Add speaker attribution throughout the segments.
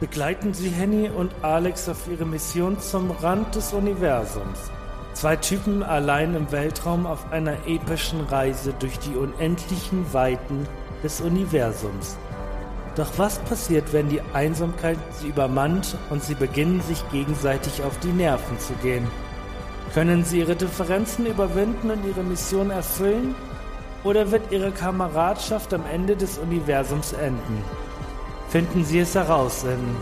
Speaker 1: Begleiten Sie Henny und Alex auf ihre Mission zum Rand des Universums. Zwei Typen allein im Weltraum auf einer epischen Reise durch die unendlichen Weiten des Universums. Doch was passiert, wenn die Einsamkeit sie übermannt und sie beginnen, sich gegenseitig auf die Nerven zu gehen? Können sie ihre Differenzen überwinden und ihre Mission erfüllen? Oder wird ihre Kameradschaft am Ende des Universums enden? Finden Sie es heraus in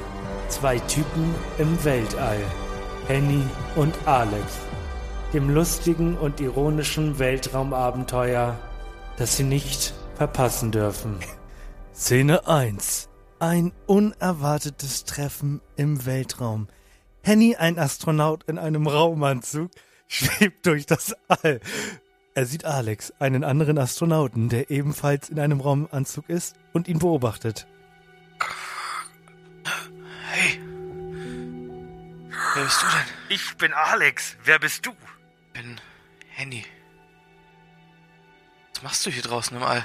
Speaker 1: Zwei Typen im Weltall. Henny und Alex. Dem lustigen und ironischen Weltraumabenteuer, das Sie nicht verpassen dürfen. Szene 1. Ein unerwartetes Treffen im Weltraum. Henny, ein Astronaut in einem Raumanzug, schwebt durch das All. Er sieht Alex, einen anderen Astronauten, der ebenfalls in einem Raumanzug ist und ihn beobachtet.
Speaker 2: Wer bist du denn?
Speaker 1: Ich bin Alex. Wer bist du?
Speaker 2: Ich bin Henny. Was machst du hier draußen im All?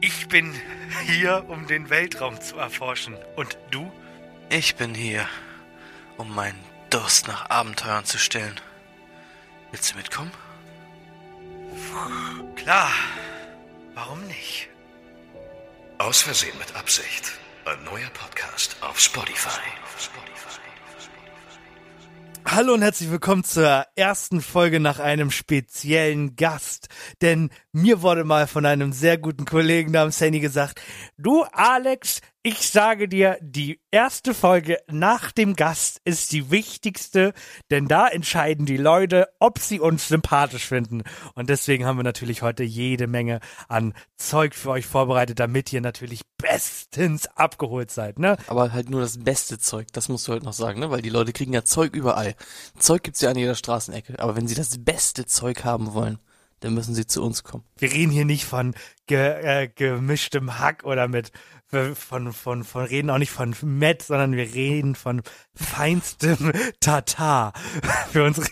Speaker 1: Ich bin hier, um den Weltraum zu erforschen. Und du?
Speaker 2: Ich bin hier, um meinen Durst nach Abenteuern zu stillen. Willst du mitkommen?
Speaker 1: Klar. Warum nicht?
Speaker 3: Aus Versehen mit Absicht. Ein neuer Podcast auf Spotify.
Speaker 1: Hallo und herzlich willkommen zur ersten Folge nach einem speziellen Gast. Denn mir wurde mal von einem sehr guten Kollegen namens Henny gesagt, du Alex, ich sage dir, die erste Folge nach dem Gast ist die wichtigste, denn da entscheiden die Leute, ob sie uns sympathisch finden. Und deswegen haben wir natürlich heute jede Menge an Zeug für euch vorbereitet, damit ihr natürlich bestens abgeholt seid, ne?
Speaker 4: Aber halt nur das beste Zeug, das musst du halt noch sagen, ne? Weil die Leute kriegen ja Zeug überall. Zeug gibt's ja an jeder Straßenecke. Aber wenn sie das beste Zeug haben wollen, dann müssen sie zu uns kommen.
Speaker 1: Wir reden hier nicht von ge, äh, gemischtem Hack oder mit von, von, von, reden auch nicht von Met, sondern wir reden von feinstem Tatar für unsere,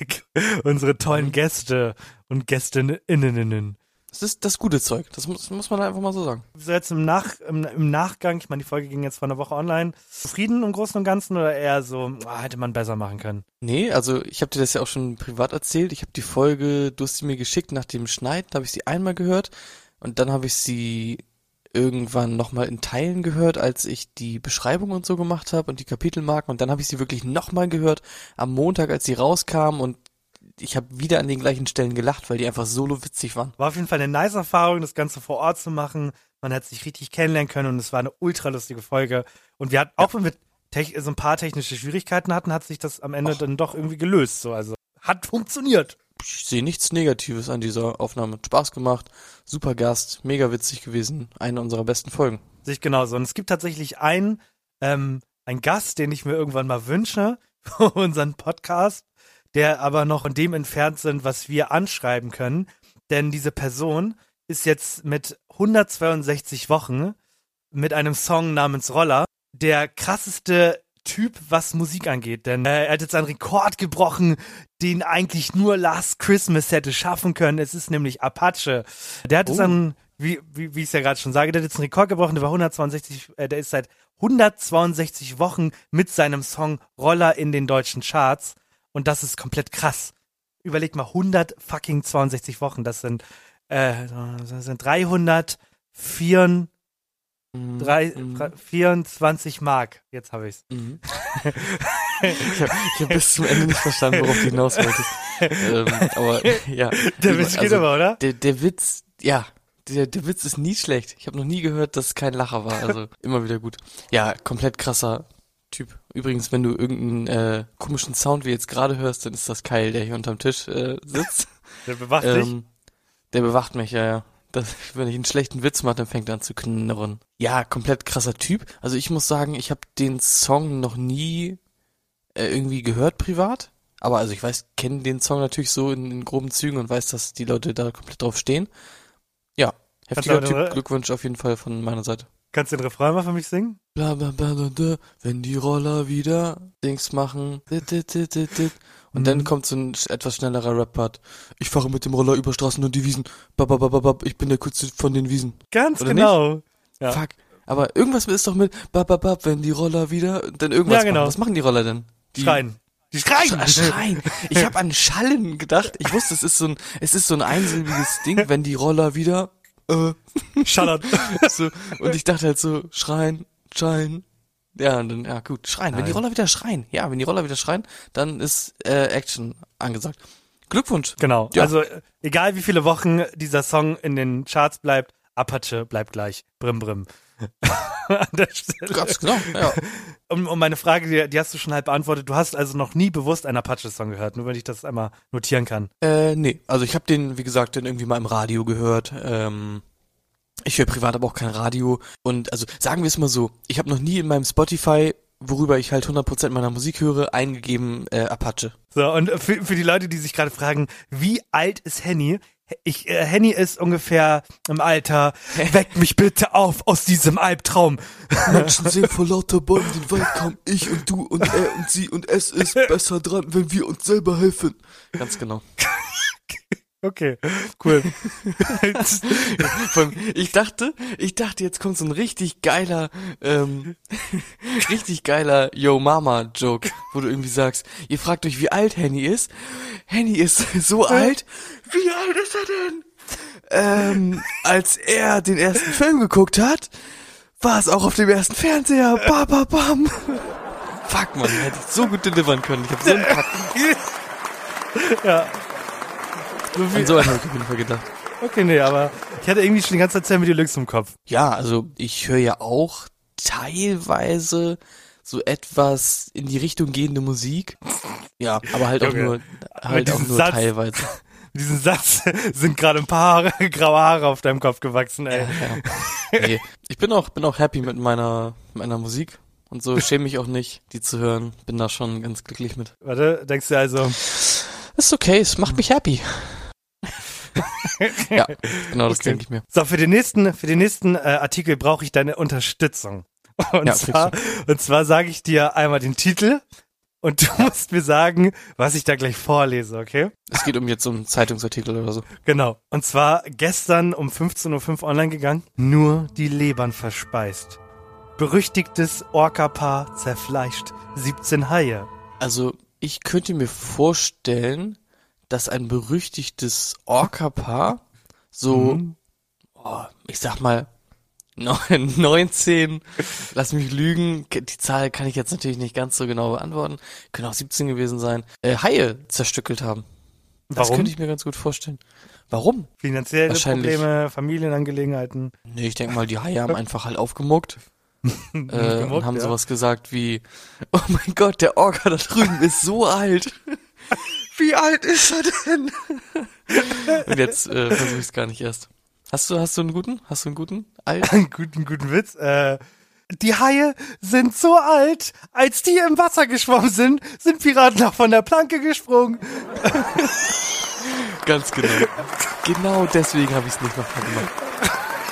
Speaker 1: unsere tollen Gäste und Gästinnen.
Speaker 4: Das ist das gute Zeug. Das muss, muss man einfach mal so sagen.
Speaker 1: So jetzt im, Nach, im, im Nachgang, ich meine, die Folge ging jetzt vor einer Woche online. Zufrieden im Großen und Ganzen oder eher so, ah, hätte man besser machen können?
Speaker 4: Nee, also ich habe dir das ja auch schon privat erzählt. Ich habe die Folge, du hast sie mir geschickt nach dem Schneiden, da habe ich sie einmal gehört und dann habe ich sie irgendwann nochmal in Teilen gehört, als ich die Beschreibung und so gemacht habe und die Kapitelmarken und dann habe ich sie wirklich nochmal gehört am Montag, als sie rauskam und ich habe wieder an den gleichen Stellen gelacht, weil die einfach solo witzig waren.
Speaker 1: War auf jeden Fall eine nice Erfahrung, das Ganze vor Ort zu machen. Man hat sich richtig kennenlernen können und es war eine ultra lustige Folge. Und wir hatten, auch wenn wir so ein paar technische Schwierigkeiten hatten, hat sich das am Ende dann doch irgendwie gelöst. So, also hat funktioniert.
Speaker 4: Ich sehe nichts Negatives an dieser Aufnahme. Spaß gemacht, super Gast, mega witzig gewesen, eine unserer besten Folgen.
Speaker 1: Sehe ich genauso. Und es gibt tatsächlich einen, ähm, einen Gast, den ich mir irgendwann mal wünsche für unseren Podcast, der aber noch von dem entfernt sind, was wir anschreiben können. Denn diese Person ist jetzt mit 162 Wochen mit einem Song namens Roller der krasseste Typ, was Musik angeht. Denn äh, er hat jetzt einen Rekord gebrochen, den eigentlich nur Last Christmas hätte schaffen können. Es ist nämlich Apache. Der hat jetzt
Speaker 4: Oh.
Speaker 1: einen, wie, wie, wie ich es ja gerade schon sage, der hat jetzt einen Rekord gebrochen, der war 162, äh, der ist seit 162 Wochen mit seinem Song Roller in den deutschen Charts. Und das ist komplett krass. Überleg mal, 100 fucking 62 Wochen. Das sind, äh, das sind 304, drei, drei- 24 Mark. Jetzt habe ich's.
Speaker 4: Mhm. ich habe hab bis zum Ende nicht verstanden, worauf du hinaus wolltest. ähm, aber ja.
Speaker 1: Der Witz geht
Speaker 4: Also,
Speaker 1: aber, oder?
Speaker 4: Der, der Witz, ja, der, der Witz ist nie schlecht. Ich habe noch nie gehört, dass es kein Lacher war. Also immer wieder gut. Ja, komplett krasser Typ. Übrigens, wenn du irgendeinen äh, komischen Sound wie jetzt gerade hörst, dann ist das Keil, der hier unterm Tisch äh, sitzt.
Speaker 1: Der bewacht dich.
Speaker 4: ähm, Der bewacht mich, ja, ja. Das, wenn ich einen schlechten Witz mache, dann fängt er an zu knurren. Ja, komplett krasser Typ. Also ich muss sagen, ich habe den Song noch nie äh, irgendwie gehört privat. Aber also ich weiß, kenne den Song natürlich so in, in groben Zügen und weiß, dass die Leute da komplett drauf stehen. Ja, heftiger Typ. Glückwunsch auf jeden Fall von meiner Seite.
Speaker 1: Kannst du den Refrain mal für mich singen?
Speaker 4: Bla bla bla bla, bla wenn die Roller wieder Dings machen. dit, dit, dit, dit, dit. Und dann
Speaker 1: Mhm.
Speaker 4: kommt so ein etwas schnellerer Rap-Part. Ich fahre mit dem Roller über Straßen und die Wiesen. Bababababab, ich bin der Kurze von den Wiesen.
Speaker 1: Ganz
Speaker 4: Oder
Speaker 1: genau. Ja.
Speaker 4: Fuck. Aber irgendwas ist doch mit bababab, wenn die Roller wieder, dann irgendwas
Speaker 1: Ja, genau.
Speaker 4: machen. Was machen die Roller denn? Die
Speaker 1: Schreien. Die schreien.
Speaker 4: Sch- Schreien. Ich habe an Schallen gedacht. Ich wusste, es ist so ein, es ist so ein einsilbiges Ding, wenn die Roller wieder, äh,
Speaker 1: Schallert.
Speaker 4: so, und ich dachte halt so, schreien, schreien. Ja, und dann, ja gut, schreien. Wenn die
Speaker 1: Nein.
Speaker 4: Roller wieder schreien, ja, wenn die Roller wieder schreien, dann ist äh, Action angesagt. Glückwunsch.
Speaker 1: Genau.
Speaker 4: Ja.
Speaker 1: Also egal wie viele Wochen dieser Song in den Charts bleibt, Apache bleibt gleich. Brim brim. An der Stelle.
Speaker 4: Ganz genau, ja.
Speaker 1: Um, um meine Frage, die, die hast du schon halb beantwortet. Du hast also noch nie bewusst einen Apache-Song gehört, nur wenn ich das einmal notieren kann.
Speaker 4: Äh, nee, also ich habe den, wie gesagt, dann irgendwie mal im Radio gehört. Ähm, ich höre privat aber auch kein Radio. Und also sagen wir es mal so, ich habe noch nie in meinem Spotify, worüber ich halt 100% meiner Musik höre, eingegeben äh, Apache.
Speaker 1: So, und für, für die Leute, die sich gerade fragen, wie alt ist Henny? Ich, äh, Henny ist ungefähr im Alter, weckt mich bitte auf aus diesem Albtraum.
Speaker 4: Menschen sehen vor lauter Bäumen den Wald kaum ich und du und er und sie und es ist besser dran, wenn wir uns selber helfen. Ganz genau.
Speaker 1: Okay, cool.
Speaker 4: Ich dachte, ich dachte, jetzt kommt so ein richtig geiler, ähm, richtig geiler Yo Mama Joke, wo du irgendwie sagst, ihr fragt euch, wie alt Henny ist. Henny ist so alt. Wie alt ist er denn? Ähm, als er den ersten Film geguckt hat, war es auch auf dem ersten Fernseher. Ba, ba, bam. Fuck, man, hätte ich so gut delivern können. Ich habe so einen Kack.
Speaker 1: ja. So
Speaker 4: An
Speaker 1: viel,
Speaker 4: so einen hab ich auf jeden Fall gedacht.
Speaker 1: okay, nee, aber ich hatte irgendwie schon die ganze Zeit Sammy Deluxe im Kopf.
Speaker 4: Ja, also ich höre ja auch teilweise so etwas in die Richtung gehende Musik. Ja, aber halt auch
Speaker 1: Junge,
Speaker 4: nur halt auch
Speaker 1: diesen
Speaker 4: nur
Speaker 1: Satz-
Speaker 4: teilweise.
Speaker 1: Mit diesem Satz sind gerade ein paar Haare, graue Haare auf deinem Kopf gewachsen, ey.
Speaker 4: Ja. Nee, ich bin auch bin auch happy mit meiner meiner Musik und so schäme mich auch nicht, die zu hören. Bin da schon ganz glücklich mit.
Speaker 1: Warte, denkst du also,
Speaker 4: Ist okay, es macht mich happy. Ja, genau das
Speaker 1: Okay.
Speaker 4: denke ich mir.
Speaker 1: so, für den nächsten, für den nächsten äh, Artikel brauche ich deine Unterstützung. Und
Speaker 4: Ja,
Speaker 1: zwar, und zwar sage ich dir einmal den Titel und du musst mir sagen, was ich da gleich vorlese, okay?
Speaker 4: Es geht um jetzt so einen Zeitungsartikel oder so.
Speaker 1: Genau. Und zwar gestern um 15.05 Uhr online gegangen. Nur die Lebern verspeist. Berüchtigtes Orca-Paar zerfleischt 17 Haie.
Speaker 4: Also, ich könnte mir vorstellen, dass ein berüchtigtes Orca-Paar so,
Speaker 1: Mhm.
Speaker 4: oh, ich sag mal, neun- 19, lass mich lügen, die Zahl kann ich jetzt natürlich nicht ganz so genau beantworten, können auch 17 gewesen sein, äh, Haie zerstückelt haben. Das
Speaker 1: Warum?
Speaker 4: könnte ich mir ganz gut vorstellen. Warum?
Speaker 1: Finanzielle. Probleme, Familienangelegenheiten.
Speaker 4: Nee, ich denke mal, die Haie haben einfach halt aufgemuckt. äh, und
Speaker 1: Gemuckt,
Speaker 4: haben
Speaker 1: ja.
Speaker 4: sowas gesagt wie, oh mein Gott, der Orca da drüben ist so alt. Wie alt ist er denn? und jetzt äh, versuche ich es gar nicht erst. Hast du, hast du einen guten? Hast du einen guten? Alt?
Speaker 1: Einen guten, guten Witz. Äh, die Haie sind so alt, als die im Wasser geschwommen sind, sind Piraten auch von der Planke gesprungen.
Speaker 4: Ganz genau. Genau deswegen habe ich es nicht nochmal gemacht.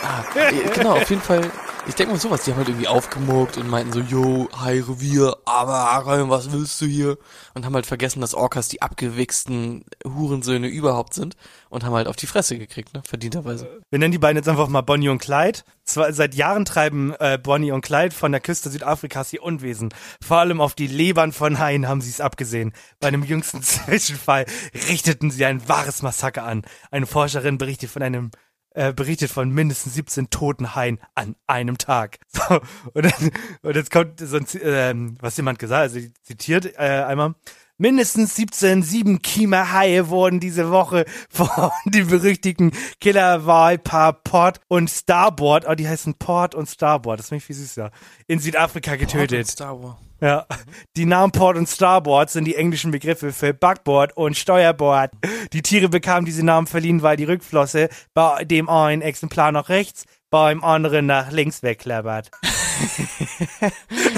Speaker 4: Ah, äh, genau, auf jeden Fall. Ich denke mal sowas, die haben halt irgendwie aufgemuckt und meinten so, yo, Hai Revier, aber was willst du hier? Und haben halt vergessen, dass Orcas die abgewichsten Hurensöhne überhaupt sind und haben halt auf die Fresse gekriegt, ne, verdienterweise.
Speaker 1: Wir nennen die beiden jetzt einfach mal Bonnie und Clyde. Zwar, seit Jahren treiben äh, Bonnie und Clyde von der Küste Südafrikas ihr Unwesen. Vor allem auf die Lebern von Haien haben sie es abgesehen. Bei einem jüngsten Zwischenfall richteten sie ein wahres Massaker an. Eine Forscherin berichtet von einem äh, berichtet von mindestens 17 toten Haien an einem Tag. So, und, dann, und jetzt kommt so ein, ähm, was jemand gesagt, also zitiert äh, einmal, Mindestens 17 sieben Kiemerhaie wurden diese Woche von den berüchtigten Killerwahlpaar Port und Starboard, oh, die heißen Port und Starboard, das finde ich viel süßer, in Südafrika getötet.
Speaker 4: Star Wars.
Speaker 1: Ja. Die Namen Port und Starboard sind die englischen Begriffe für Backboard und Steuerboard. Die Tiere bekamen diese Namen verliehen, weil die Rückflosse bei dem einen Exemplar nach rechts, beim anderen nach links wegklappert.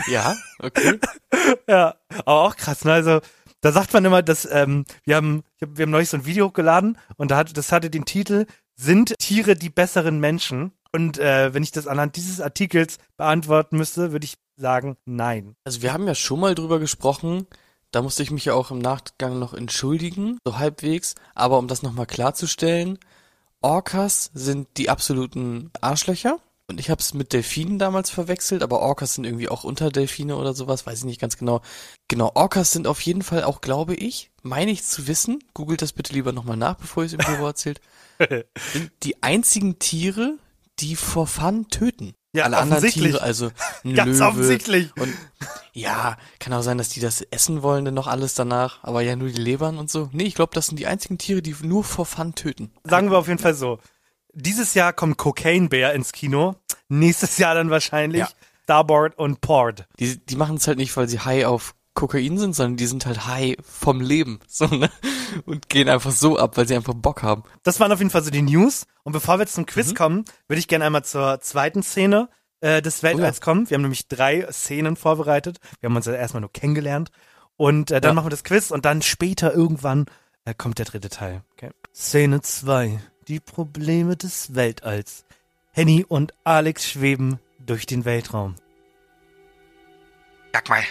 Speaker 4: Ja, okay.
Speaker 1: Ja, aber auch krass, ne? Also, da sagt man immer, dass ähm, wir haben, hab, wir haben neulich so ein Video hochgeladen und da hat, das hatte den Titel Sind Tiere die besseren Menschen? Und äh, wenn ich das anhand dieses Artikels beantworten müsste, würde ich sagen, nein.
Speaker 4: Also wir haben ja schon mal drüber gesprochen, da musste ich mich ja auch im Nachgang noch entschuldigen, so halbwegs, aber um das nochmal klarzustellen, Orcas sind die absoluten Arschlöcher und ich habe es mit Delfinen damals verwechselt, aber Orcas sind irgendwie auch unter Delfine oder sowas, weiß ich nicht ganz genau. Genau, Orcas sind auf jeden Fall auch, glaube ich, meine ich zu wissen, googelt das bitte lieber nochmal nach, bevor ihr es im Büro erzählt, sind die einzigen Tiere, die vor Fun töten.
Speaker 1: Ja,
Speaker 4: Alle anderen. Tiere, also ein
Speaker 1: Ganz
Speaker 4: Löwe
Speaker 1: offensichtlich.
Speaker 4: und ja, kann auch sein, dass die das essen wollen, dann noch alles danach, aber ja nur die Lebern und so. Nee, ich glaube, das sind die einzigen Tiere, die nur vor Fun töten.
Speaker 1: Sagen wir auf jeden Fall so. Dieses Jahr kommt Cocaine Bear ins Kino. Nächstes Jahr dann wahrscheinlich
Speaker 4: Ja.
Speaker 1: Starboard und Port.
Speaker 4: Die, die machen es halt nicht, weil sie high auf Kokain sind, sondern die sind halt high vom Leben, so, ne? Und gehen einfach so ab, weil sie einfach Bock haben.
Speaker 1: Das waren auf jeden Fall so die News. Und bevor wir jetzt zum Quiz kommen, würde ich gerne einmal zur zweiten Szene äh, des Weltalls kommen. Wir haben nämlich drei Szenen vorbereitet. Wir haben uns ja erstmal nur kennengelernt. Und äh, dann
Speaker 4: Ja.
Speaker 1: machen wir das Quiz und dann später irgendwann äh, kommt der dritte Teil. Okay. Szene 2. Die Probleme des Weltalls. Henny und Alex schweben durch den Weltraum.
Speaker 5: Sag mal,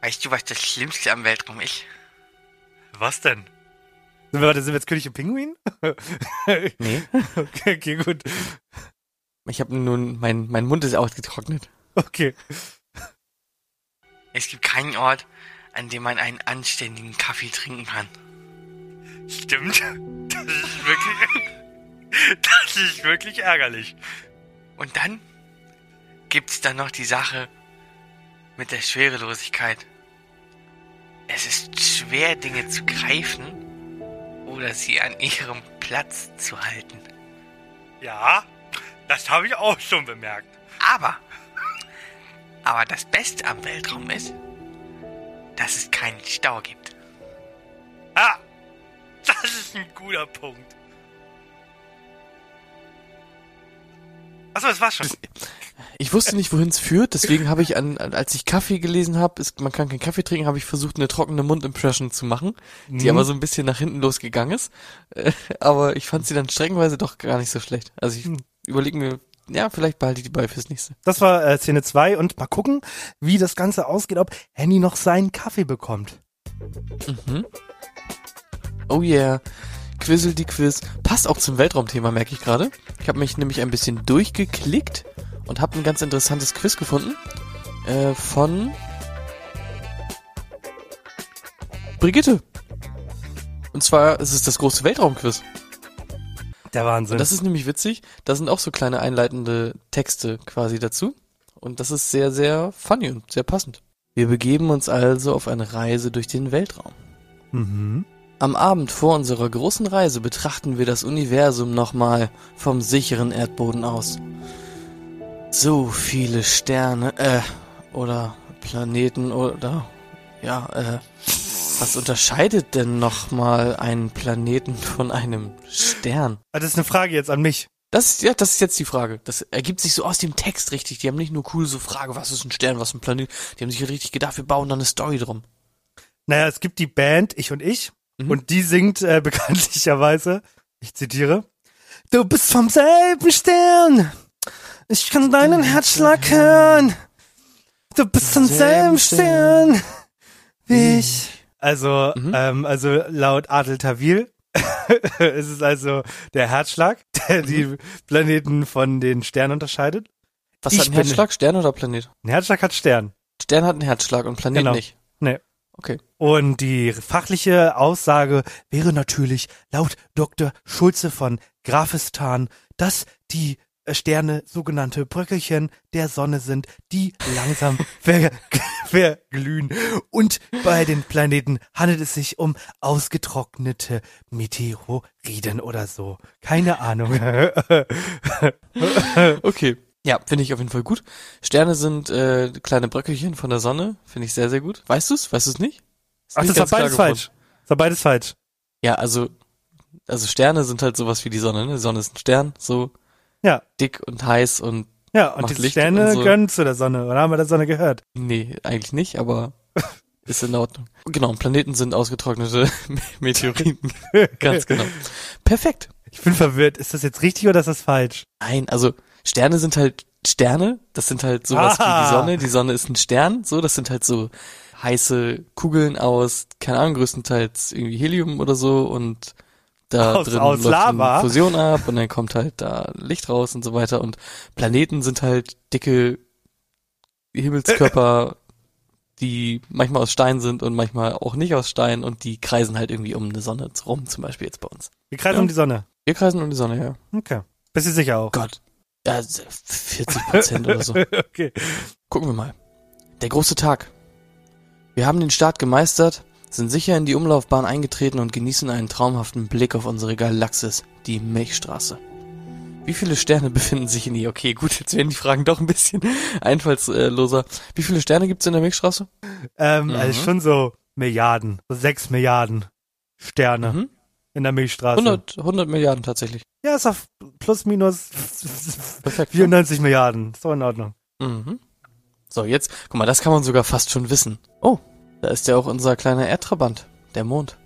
Speaker 5: weißt du, was das Schlimmste am Weltraum ist?
Speaker 1: Was denn? Sind wir, warte, sind wir jetzt König und Pinguin?
Speaker 4: Nee.
Speaker 1: okay, okay, gut.
Speaker 4: Ich habe nun, mein, mein Mund ist ausgetrocknet.
Speaker 1: Okay.
Speaker 5: Es gibt keinen Ort, an dem man einen anständigen Kaffee trinken kann.
Speaker 1: Stimmt. Das ist wirklich. Das ist wirklich ärgerlich.
Speaker 5: Und dann gibt's dann noch die Sache mit der Schwerelosigkeit. Es ist schwer, Dinge zu greifen oder sie an ihrem Platz zu halten.
Speaker 1: Ja, das habe ich auch schon bemerkt.
Speaker 5: Aber, aber das Beste am Weltraum ist, dass es keinen Stau gibt.
Speaker 1: Ah, das ist ein guter Punkt. Achso, das war's schon.
Speaker 4: Ich wusste nicht, wohin es führt, deswegen habe ich an, als ich Kaffee gelesen habe, man kann keinen Kaffee trinken, habe ich versucht, eine trockene Mundimpression zu machen, die aber so ein bisschen nach hinten losgegangen ist. Aber ich fand sie dann streckenweise doch gar nicht so schlecht. Also ich überlege mir, ja, vielleicht behalte ich die bei fürs nächste.
Speaker 1: Das war äh, Szene 2 und mal gucken, wie das Ganze ausgeht, ob Henny noch seinen Kaffee bekommt.
Speaker 4: Oh yeah. Quizzle die Quiz. Passt auch zum Weltraumthema, merke ich gerade. Ich habe mich nämlich ein bisschen durchgeklickt und habe ein ganz interessantes Quiz gefunden. Äh, von Brigitte. Und zwar ist es das große Weltraumquiz.
Speaker 1: Der Wahnsinn.
Speaker 4: Und das ist nämlich witzig. Da sind auch so kleine einleitende Texte quasi dazu. Und das ist sehr, sehr funny und sehr passend. Wir begeben uns also auf eine Reise durch den Weltraum.
Speaker 1: mhm.
Speaker 4: Am Abend vor unserer großen Reise betrachten wir das Universum nochmal vom sicheren Erdboden aus. So viele Sterne, äh, oder Planeten oder, ja, äh, was unterscheidet denn nochmal einen Planeten von einem Stern?
Speaker 1: Ah, Das ist eine Frage jetzt an mich.
Speaker 4: Das ist, ja, das ist jetzt die Frage. Das ergibt sich so aus dem Text richtig. Die haben nicht nur cool so Frage, was ist ein Stern, was ist ein Planet. Die haben sich richtig gedacht, wir bauen da eine Story drum.
Speaker 1: Naja, es gibt die Band Ich und Ich
Speaker 4: Mhm.
Speaker 1: und die singt äh, bekanntlicherweise, ich zitiere, Du bist vom selben Stern, ich kann deinen Herzschlag hören. Du bist vom selben Stern wie ich. Also,
Speaker 4: Mhm.
Speaker 1: ähm, also laut Adel Tawil ist es also der Herzschlag, der die Planeten von den Sternen unterscheidet.
Speaker 4: Was
Speaker 1: Ich
Speaker 4: hat ein Herzschlag? Stern oder Planet?
Speaker 1: Ein Herzschlag hat Stern.
Speaker 4: Stern hat einen Herzschlag und Planet
Speaker 1: Genau.
Speaker 4: nicht.
Speaker 1: Nee.
Speaker 4: Okay.
Speaker 1: Und die fachliche Aussage wäre natürlich laut Dr. Schulze von Grafistan, dass die äh, Sterne sogenannte Bröckelchen der Sonne sind, die langsam ver verglühen. Und bei den Planeten handelt es sich um ausgetrocknete Meteoriden oder so. Keine Ahnung.
Speaker 4: Okay. Ja, finde ich auf jeden Fall gut. Sterne sind äh, kleine Bröckelchen von der Sonne. Finde ich sehr, sehr gut. Weißt du's? Weißt du's nicht?
Speaker 1: Ach, das war beides falsch. Das war beides falsch.
Speaker 4: Ja, also, also Sterne sind halt sowas wie die Sonne, ne? Die Sonne ist ein Stern, so
Speaker 1: Ja,
Speaker 4: dick und heiß und
Speaker 1: ja, und die
Speaker 4: Licht
Speaker 1: Sterne
Speaker 4: so.
Speaker 1: gönnen zu der Sonne. Oder haben wir der Sonne gehört?
Speaker 4: nee, eigentlich nicht, aber ist in Ordnung. Genau, und Planeten sind ausgetrocknete Meteoriten. Ganz genau. Perfekt.
Speaker 1: Ich bin verwirrt. Ist das jetzt richtig oder ist das falsch?
Speaker 4: Nein, also Sterne sind halt Sterne, das sind halt sowas wie
Speaker 1: Ah.
Speaker 4: die Sonne. Die Sonne ist ein Stern, so, das sind halt so heiße Kugeln aus, keine Ahnung, größtenteils irgendwie Helium oder so und da
Speaker 1: Aus-
Speaker 4: drin
Speaker 1: aus
Speaker 4: läuft
Speaker 1: Lava?
Speaker 4: Fusion ab und dann kommt halt da Licht raus und so weiter und Planeten sind halt dicke Himmelskörper, die manchmal aus Stein sind und manchmal auch nicht aus Stein und die kreisen halt irgendwie um eine Sonne rum, zum Beispiel jetzt bei uns.
Speaker 1: Wir kreisen
Speaker 4: Ja.
Speaker 1: um die Sonne.
Speaker 4: Wir kreisen um die Sonne, ja.
Speaker 1: Okay. Bist du sicher auch?
Speaker 4: Gott. Ja, 40 Prozent oder so.
Speaker 1: okay.
Speaker 4: Gucken wir mal. Der große Tag. Wir haben den Start gemeistert, sind sicher in die Umlaufbahn eingetreten und genießen einen traumhaften Blick auf unsere Galaxis, die Milchstraße. Wie viele Sterne befinden sich in ihr? Okay, gut, jetzt werden die Fragen doch ein bisschen einfallsloser. Wie viele Sterne gibt's in der Milchstraße?
Speaker 1: Ähm,
Speaker 4: Mhm.
Speaker 1: also schon so Milliarden. So sechs Milliarden Sterne
Speaker 4: Mhm.
Speaker 1: in der Milchstraße.
Speaker 4: 100, 100 Milliarden tatsächlich.
Speaker 1: Ja, ist auf plus minus
Speaker 4: Perfekt.
Speaker 1: 94 Milliarden. Ist doch in Ordnung.
Speaker 4: Mhm. So, jetzt, guck mal, das kann man sogar fast schon wissen. Oh, da ist ja auch unser kleiner Erdtrabant, der Mond.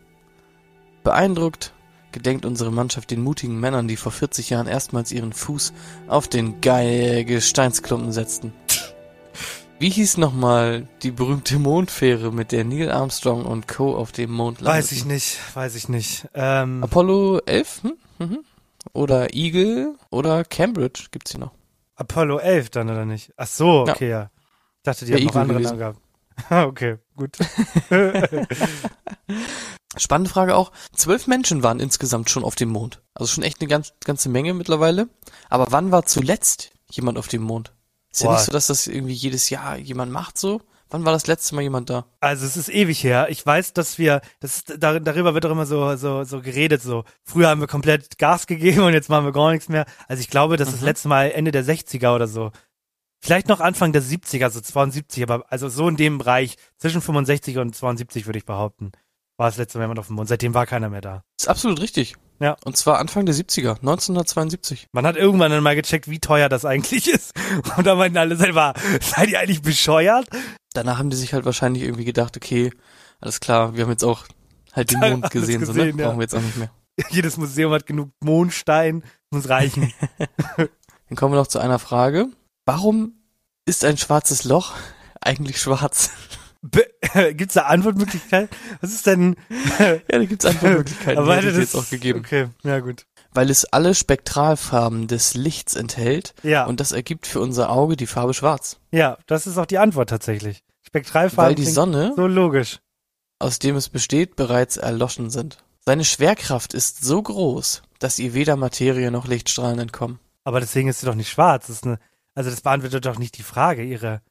Speaker 4: Beeindruckt gedenkt unsere Mannschaft den mutigen Männern, die vor 40 Jahren erstmals ihren Fuß auf den geil Gesteinsklumpen setzten. Wie hieß nochmal die berühmte Mondfähre, mit der Neil Armstrong und Co. auf dem Mond landeten?
Speaker 1: Weiß ich nicht, weiß ich nicht. Ähm,
Speaker 4: Apollo 11? Hm? Mhm. Oder Eagle oder Cambridge gibt's hier noch.
Speaker 1: Apollo 11 dann oder nicht? Ach so,
Speaker 4: Ja.
Speaker 1: okay, ja. Ich dachte, die haben noch andere
Speaker 4: gewesen.
Speaker 1: Namen gehabt. Ah, okay, gut.
Speaker 4: Spannende Frage auch. Zwölf Menschen waren insgesamt schon auf dem Mond. Also schon echt eine ganz, ganze Menge mittlerweile. Aber wann war zuletzt jemand auf dem Mond? Ist ja
Speaker 1: Boah.
Speaker 4: nicht so, dass das irgendwie jedes Jahr jemand macht so. Wann war das letzte Mal jemand da?
Speaker 1: Also es ist ewig her. Ich weiß, dass wir, das ist, dar darüber wird doch immer so, so, so geredet. So früher haben wir komplett Gas gegeben und jetzt machen wir gar nichts mehr. Also ich glaube, das ist das
Speaker 4: Mhm.
Speaker 1: letzte Mal Ende der 60er oder so. Vielleicht noch Anfang der 70er, so 72, aber also so in dem Bereich zwischen 65 und 72 würde ich behaupten, war das letzte Mal jemand auf dem Mond. Seitdem war keiner mehr da.
Speaker 4: Ist absolut richtig.
Speaker 1: Ja.
Speaker 4: Und zwar Anfang der 70er, 1972.
Speaker 1: Man hat irgendwann dann mal gecheckt, wie teuer das eigentlich ist. Und da meinten alle selber, seid ihr eigentlich bescheuert?
Speaker 4: Danach haben die sich halt wahrscheinlich irgendwie gedacht, okay, alles klar, wir haben jetzt auch halt den Mond
Speaker 1: Alles
Speaker 4: gesehen, so,
Speaker 1: gesehen,
Speaker 4: ne?
Speaker 1: ja.
Speaker 4: Brauchen wir jetzt auch nicht mehr.
Speaker 1: Jedes Museum hat genug Mondstein, muss reichen.
Speaker 4: Dann kommen wir noch zu einer Frage. Warum ist ein schwarzes Loch eigentlich schwarz?
Speaker 1: Be Gibt's da Antwortmöglichkeiten? Was ist denn?
Speaker 4: ja, da gibt's Antwortmöglichkeiten,
Speaker 1: Aber
Speaker 4: hätte
Speaker 1: das
Speaker 4: jetzt auch gegeben.
Speaker 1: Okay, ja gut.
Speaker 4: Weil es alle Spektralfarben des Lichts enthält
Speaker 1: Ja,
Speaker 4: und das ergibt für unser Auge die Farbe schwarz.
Speaker 1: ja, das ist auch die Antwort tatsächlich. Spektralfarben
Speaker 4: Weil die Sonne,
Speaker 1: so logisch.
Speaker 4: aus dem es besteht, bereits erloschen sind. Seine Schwerkraft ist so groß, dass ihr weder Materie noch Lichtstrahlen entkommen.
Speaker 1: Aber deswegen ist sie doch nicht schwarz. Das ist eine, also das beantwortet doch nicht die Frage. Ihre.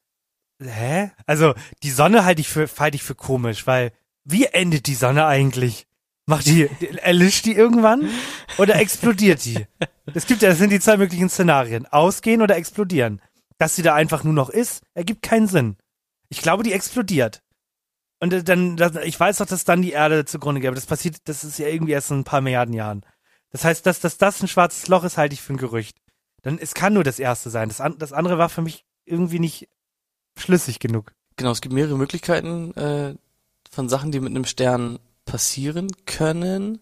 Speaker 1: Hä? Also die Sonne halte ich für halte ich für komisch, weil wie endet die Sonne eigentlich? Macht die erlischt die irgendwann oder explodiert die? Es gibt ja, das sind die zwei möglichen Szenarien: Ausgehen oder explodieren. Dass sie da einfach nur noch ist, ergibt keinen Sinn. Ich glaube, die explodiert. Und äh, dann, ich weiß doch, dass dann die Erde zugrunde geht, aber das passiert, das ist ja irgendwie erst in ein paar Milliarden Jahren. Das heißt, dass, dass das ein schwarzes Loch ist, halte ich für ein Gerücht. Dann, es kann nur das erste sein. Das, an, das andere war für mich irgendwie nicht schlüssig genug.
Speaker 4: Genau, es gibt mehrere Möglichkeiten äh, von Sachen, die mit einem Stern passieren können,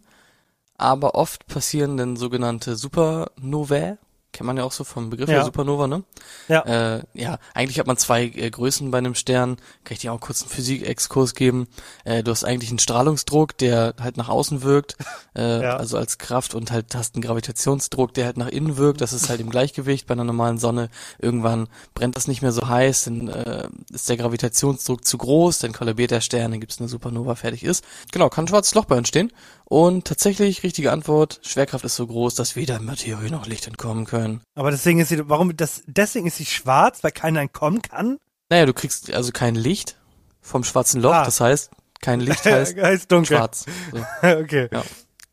Speaker 4: aber oft passieren dann sogenannte Supernovae. Kennt man ja auch so vom Begriff
Speaker 1: Ja.
Speaker 4: der Supernova, ne?
Speaker 1: Ja.
Speaker 4: Äh, ja, eigentlich hat man zwei äh, Größen bei einem Stern. Kann ich dir auch kurz einen Physik-Exkurs geben. Äh, du hast eigentlich einen Strahlungsdruck, der halt nach außen wirkt, äh,
Speaker 1: Ja.
Speaker 4: also als Kraft und halt hast einen Gravitationsdruck, der halt nach innen wirkt. Das ist halt im Gleichgewicht bei einer normalen Sonne. Irgendwann brennt das nicht mehr so heiß, dann äh, ist der Gravitationsdruck zu groß, dann kollabiert der Stern, dann gibt's eine Supernova, fertig ist. Genau, kann ein schwarzes Loch bei entstehen. Und tatsächlich, richtige Antwort, Schwerkraft ist so groß, dass weder Materie noch Licht entkommen können. Können.
Speaker 1: Aber deswegen ist sie, warum, das, deswegen ist sie schwarz, weil keiner entkommen kann?
Speaker 4: Naja, du kriegst also kein Licht vom schwarzen Loch,
Speaker 1: Ah.
Speaker 4: das heißt, kein Licht heißt
Speaker 1: heißt dunkel.
Speaker 4: schwarz. So.
Speaker 1: okay.
Speaker 4: Ja.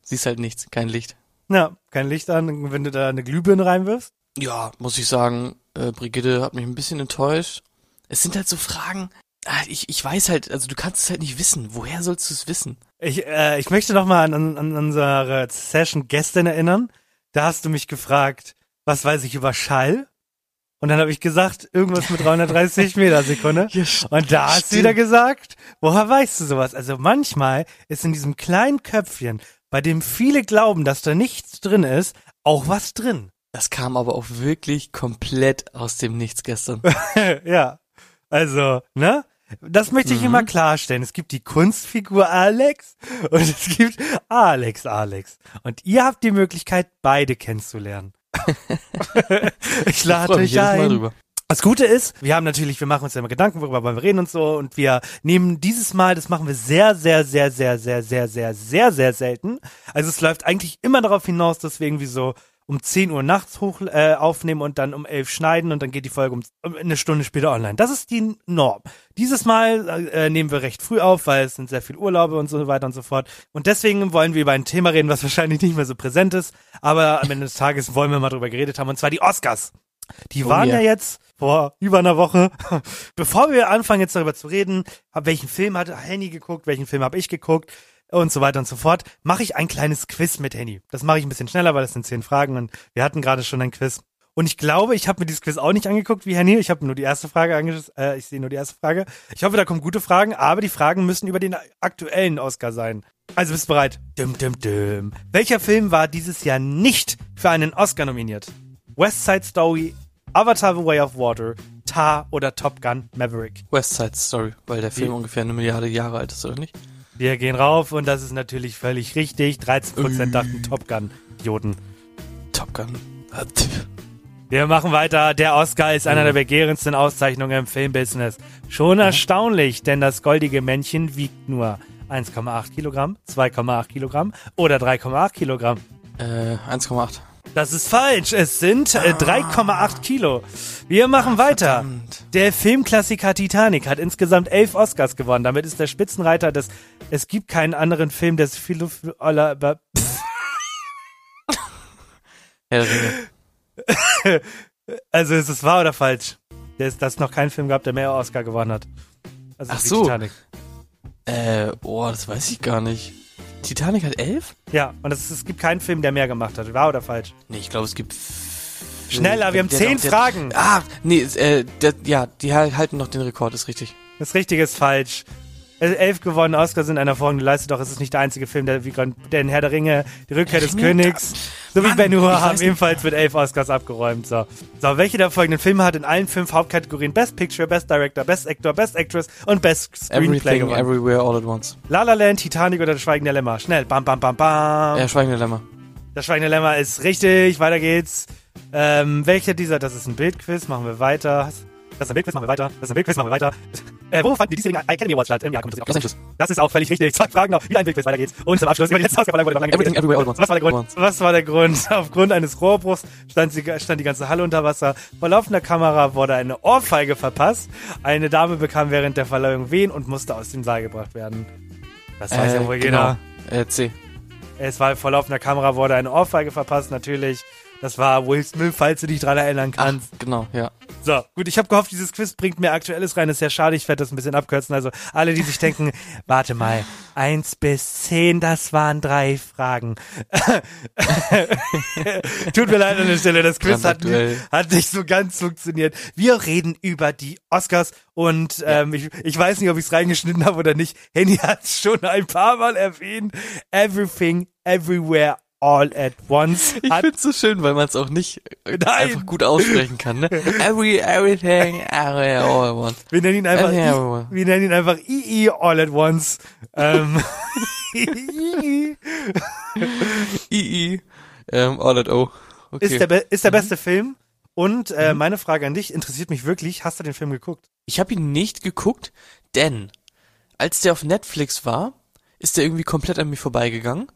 Speaker 4: Siehst halt nichts, kein Licht.
Speaker 1: Ja, kein Licht an, wenn du da eine Glühbirne reinwirfst.
Speaker 4: Ja, muss ich sagen, äh, Brigitte hat mich ein bisschen enttäuscht. Es sind halt so Fragen, ah, ich, ich weiß halt, also du kannst es halt nicht wissen. Woher sollst du es wissen?
Speaker 1: Ich, äh, ich möchte noch mal an, an, an unsere Session gestern erinnern. Da hast du mich gefragt, was weiß ich über Schall? Und dann habe ich gesagt, irgendwas mit 330 Meter Sekunde.
Speaker 4: Ja,
Speaker 1: Und da hast du wieder gesagt, woher weißt du sowas? Also manchmal ist in diesem kleinen Köpfchen, bei dem viele glauben, dass da nichts drin ist, auch was drin.
Speaker 4: Das kam aber auch wirklich komplett aus dem Nichts gestern.
Speaker 1: ja. Also, ne? Das möchte ich
Speaker 4: Mhm.
Speaker 1: immer klarstellen. Es gibt die Kunstfigur Alex und es gibt Alex Alex. Und ihr habt die Möglichkeit, beide kennenzulernen. ich lade
Speaker 4: Freu mich
Speaker 1: euch
Speaker 4: Mal
Speaker 1: ein.
Speaker 4: drüber.
Speaker 1: Das Gute ist, wir haben natürlich, wir machen uns ja immer Gedanken, worüber wir reden und so. Und wir nehmen dieses Mal, das machen wir sehr, sehr, sehr, sehr, sehr, sehr, sehr, sehr, sehr selten. Also es läuft eigentlich immer darauf hinaus, dass wir irgendwie so um 10 Uhr nachts hoch äh, aufnehmen und dann um 11 schneiden und dann geht die Folge um, um eine Stunde später online. Das ist die Norm. Dieses Mal äh, nehmen wir recht früh auf, weil es sind sehr viele Urlaube und so weiter und so fort. Und deswegen wollen wir über ein Thema reden, was wahrscheinlich nicht mehr so präsent ist, aber am Ende des Tages wollen wir mal drüber geredet haben, und zwar die Oscars. Die
Speaker 4: Oh
Speaker 1: waren
Speaker 4: ja.
Speaker 1: ja jetzt vor über einer Woche. Bevor wir anfangen jetzt darüber zu reden, hab, welchen Film hat Henny geguckt, welchen Film habe ich geguckt und so weiter und so fort, mache ich ein kleines Quiz mit Henny. Das mache ich ein bisschen schneller, weil das sind zehn Fragen und wir hatten gerade schon ein Quiz. Und ich glaube, ich habe mir dieses Quiz auch nicht angeguckt wie Henny. Ich habe nur die erste Frage angeschaut. Äh, ich sehe nur die erste Frage. Ich hoffe, da kommen gute Fragen, aber die Fragen müssen über den aktuellen Oscar sein. Also bist du bereit? Dum, dum, dum. Welcher Film war dieses Jahr nicht für einen Oscar nominiert? West Side Story, Avatar The Way of Water, Tar oder Top Gun Maverick?
Speaker 4: West Side Story, weil der Film
Speaker 1: Wie?
Speaker 4: ungefähr eine Milliarde Jahre alt ist, oder nicht?
Speaker 1: Wir gehen rauf und das ist natürlich völlig richtig. 13% dachten Top Gun. Idioten.
Speaker 4: Top Gun.
Speaker 1: Wir machen weiter. Der Oscar ist einer der begehrendsten Auszeichnungen im Filmbusiness. Schon erstaunlich, denn das goldige Männchen wiegt nur 1,8 Kilogramm, 2,8 Kilogramm oder 3,8 Kilogramm.
Speaker 4: Äh, 1,8.
Speaker 1: Das ist falsch. Es sind äh, 3,8 Kilo. Wir machen weiter.
Speaker 4: verdammt.
Speaker 1: Der Filmklassiker Titanic hat insgesamt elf Oscars gewonnen. Damit ist der Spitzenreiter des. Es gibt keinen anderen Film, der so viele. Ola- ba-
Speaker 4: Herr der Ringe.
Speaker 1: Also ist es wahr oder falsch? Der ist, dass es noch keinen Film gab, der mehr Oscar gewonnen hat. Also
Speaker 4: Ach so.
Speaker 1: Titanic.
Speaker 4: Äh, boah, das weiß ich gar nicht. Titanic hat elf?
Speaker 1: Ja, und es, es gibt keinen Film, der mehr gemacht hat. Wahr oder falsch?
Speaker 4: Nee, ich glaube, es gibt.
Speaker 1: Schneller, wir haben
Speaker 4: der-
Speaker 1: zehn
Speaker 4: der-
Speaker 1: Fragen.
Speaker 4: Ah, nee, äh, ja, die hal- halten noch den Rekord, ist richtig.
Speaker 1: Das Richtige ist falsch. Elf gewonnene Oscars sind einer hervorragenden Leistung, doch es ist nicht der einzige Film, der wie Gon- den Herr der Ringe, die Rückkehr des Königs, so wie
Speaker 4: Mann,
Speaker 1: Ben Hur haben ebenfalls mit elf Oscars abgeräumt. So. so, welche der folgenden Filme hat in allen fünf Hauptkategorien Best Picture, Best Director, Best Actor, Best Actress und Best Screenplay
Speaker 4: Everything,
Speaker 1: gewonnen?
Speaker 4: everywhere, all at once.
Speaker 1: La La Land, Titanic oder Das Schweigen der Lämmer? Schnell, bam, bam, bam, bam.
Speaker 4: Ja, Schweigende Lämmer.
Speaker 1: Das Schweigen der Lämmer ist richtig, weiter geht's. Ähm, welcher dieser, das ist ein Bildquiz, machen wir weiter. Das ist ein Bildquiz, machen wir weiter. Das ist ein Bildquiz, machen wir weiter. Äh, wo fanden die diesjährigen Academy Awards statt? Im Jahr kommt
Speaker 4: Los Angeles.
Speaker 1: Das ist auch völlig richtig. Zwei Fragen noch. Wieder ein Bildquiz, weiter geht's. Und zum Abschluss über die letzte Ausgabe wurde
Speaker 4: Everything, everywhere, all at once.
Speaker 1: Was war der Grund?
Speaker 4: Once.
Speaker 1: Was war der Grund? Aufgrund eines Rohrbruchs stand, sie, stand die ganze Halle unter Wasser. Vor laufender Kamera wurde eine Ohrfeige verpasst. Eine Dame bekam während der Verleihung Wehen und musste aus dem Saal gebracht werden. Das weiß ja wohl jeder.
Speaker 4: Genau. Äh, C.
Speaker 1: Es war vor laufender Kamera wurde eine Ohrfeige verpasst, natürlich. Das war Will Smith, falls du dich dran erinnern
Speaker 4: Ach,
Speaker 1: kannst.
Speaker 4: genau, ja.
Speaker 1: So, gut, ich habe gehofft, dieses Quiz bringt mehr Aktuelles rein. Ist ja schade, ich werde das ein bisschen abkürzen. Also alle, die sich denken, warte mal, eins bis zehn, das waren drei Fragen. Tut mir leid an der Stelle, das Quiz hat, hat nicht so ganz funktioniert. Wir reden über die Oscars und ähm, ich, ich weiß nicht, ob ich es reingeschnitten habe oder nicht. Henny hat es schon ein paar Mal erwähnt. Everything, everywhere, all at once.
Speaker 4: Ich find's so schön, weil man es auch nicht äh,
Speaker 1: Nein.
Speaker 4: einfach gut aussprechen kann, ne? Every, everything, everywhere, all at once.
Speaker 1: Wir nennen ihn einfach,
Speaker 4: Everything,
Speaker 1: I, wir nennen ihn einfach II all at once. Ähm,
Speaker 4: II ähm, all at O. Okay.
Speaker 1: ist der, ist der beste Film. Und äh, meine Frage an dich interessiert mich wirklich. Hast du den Film geguckt?
Speaker 4: Ich habe ihn nicht geguckt, denn als der auf Netflix war, ist der irgendwie komplett an mir vorbeigegangen.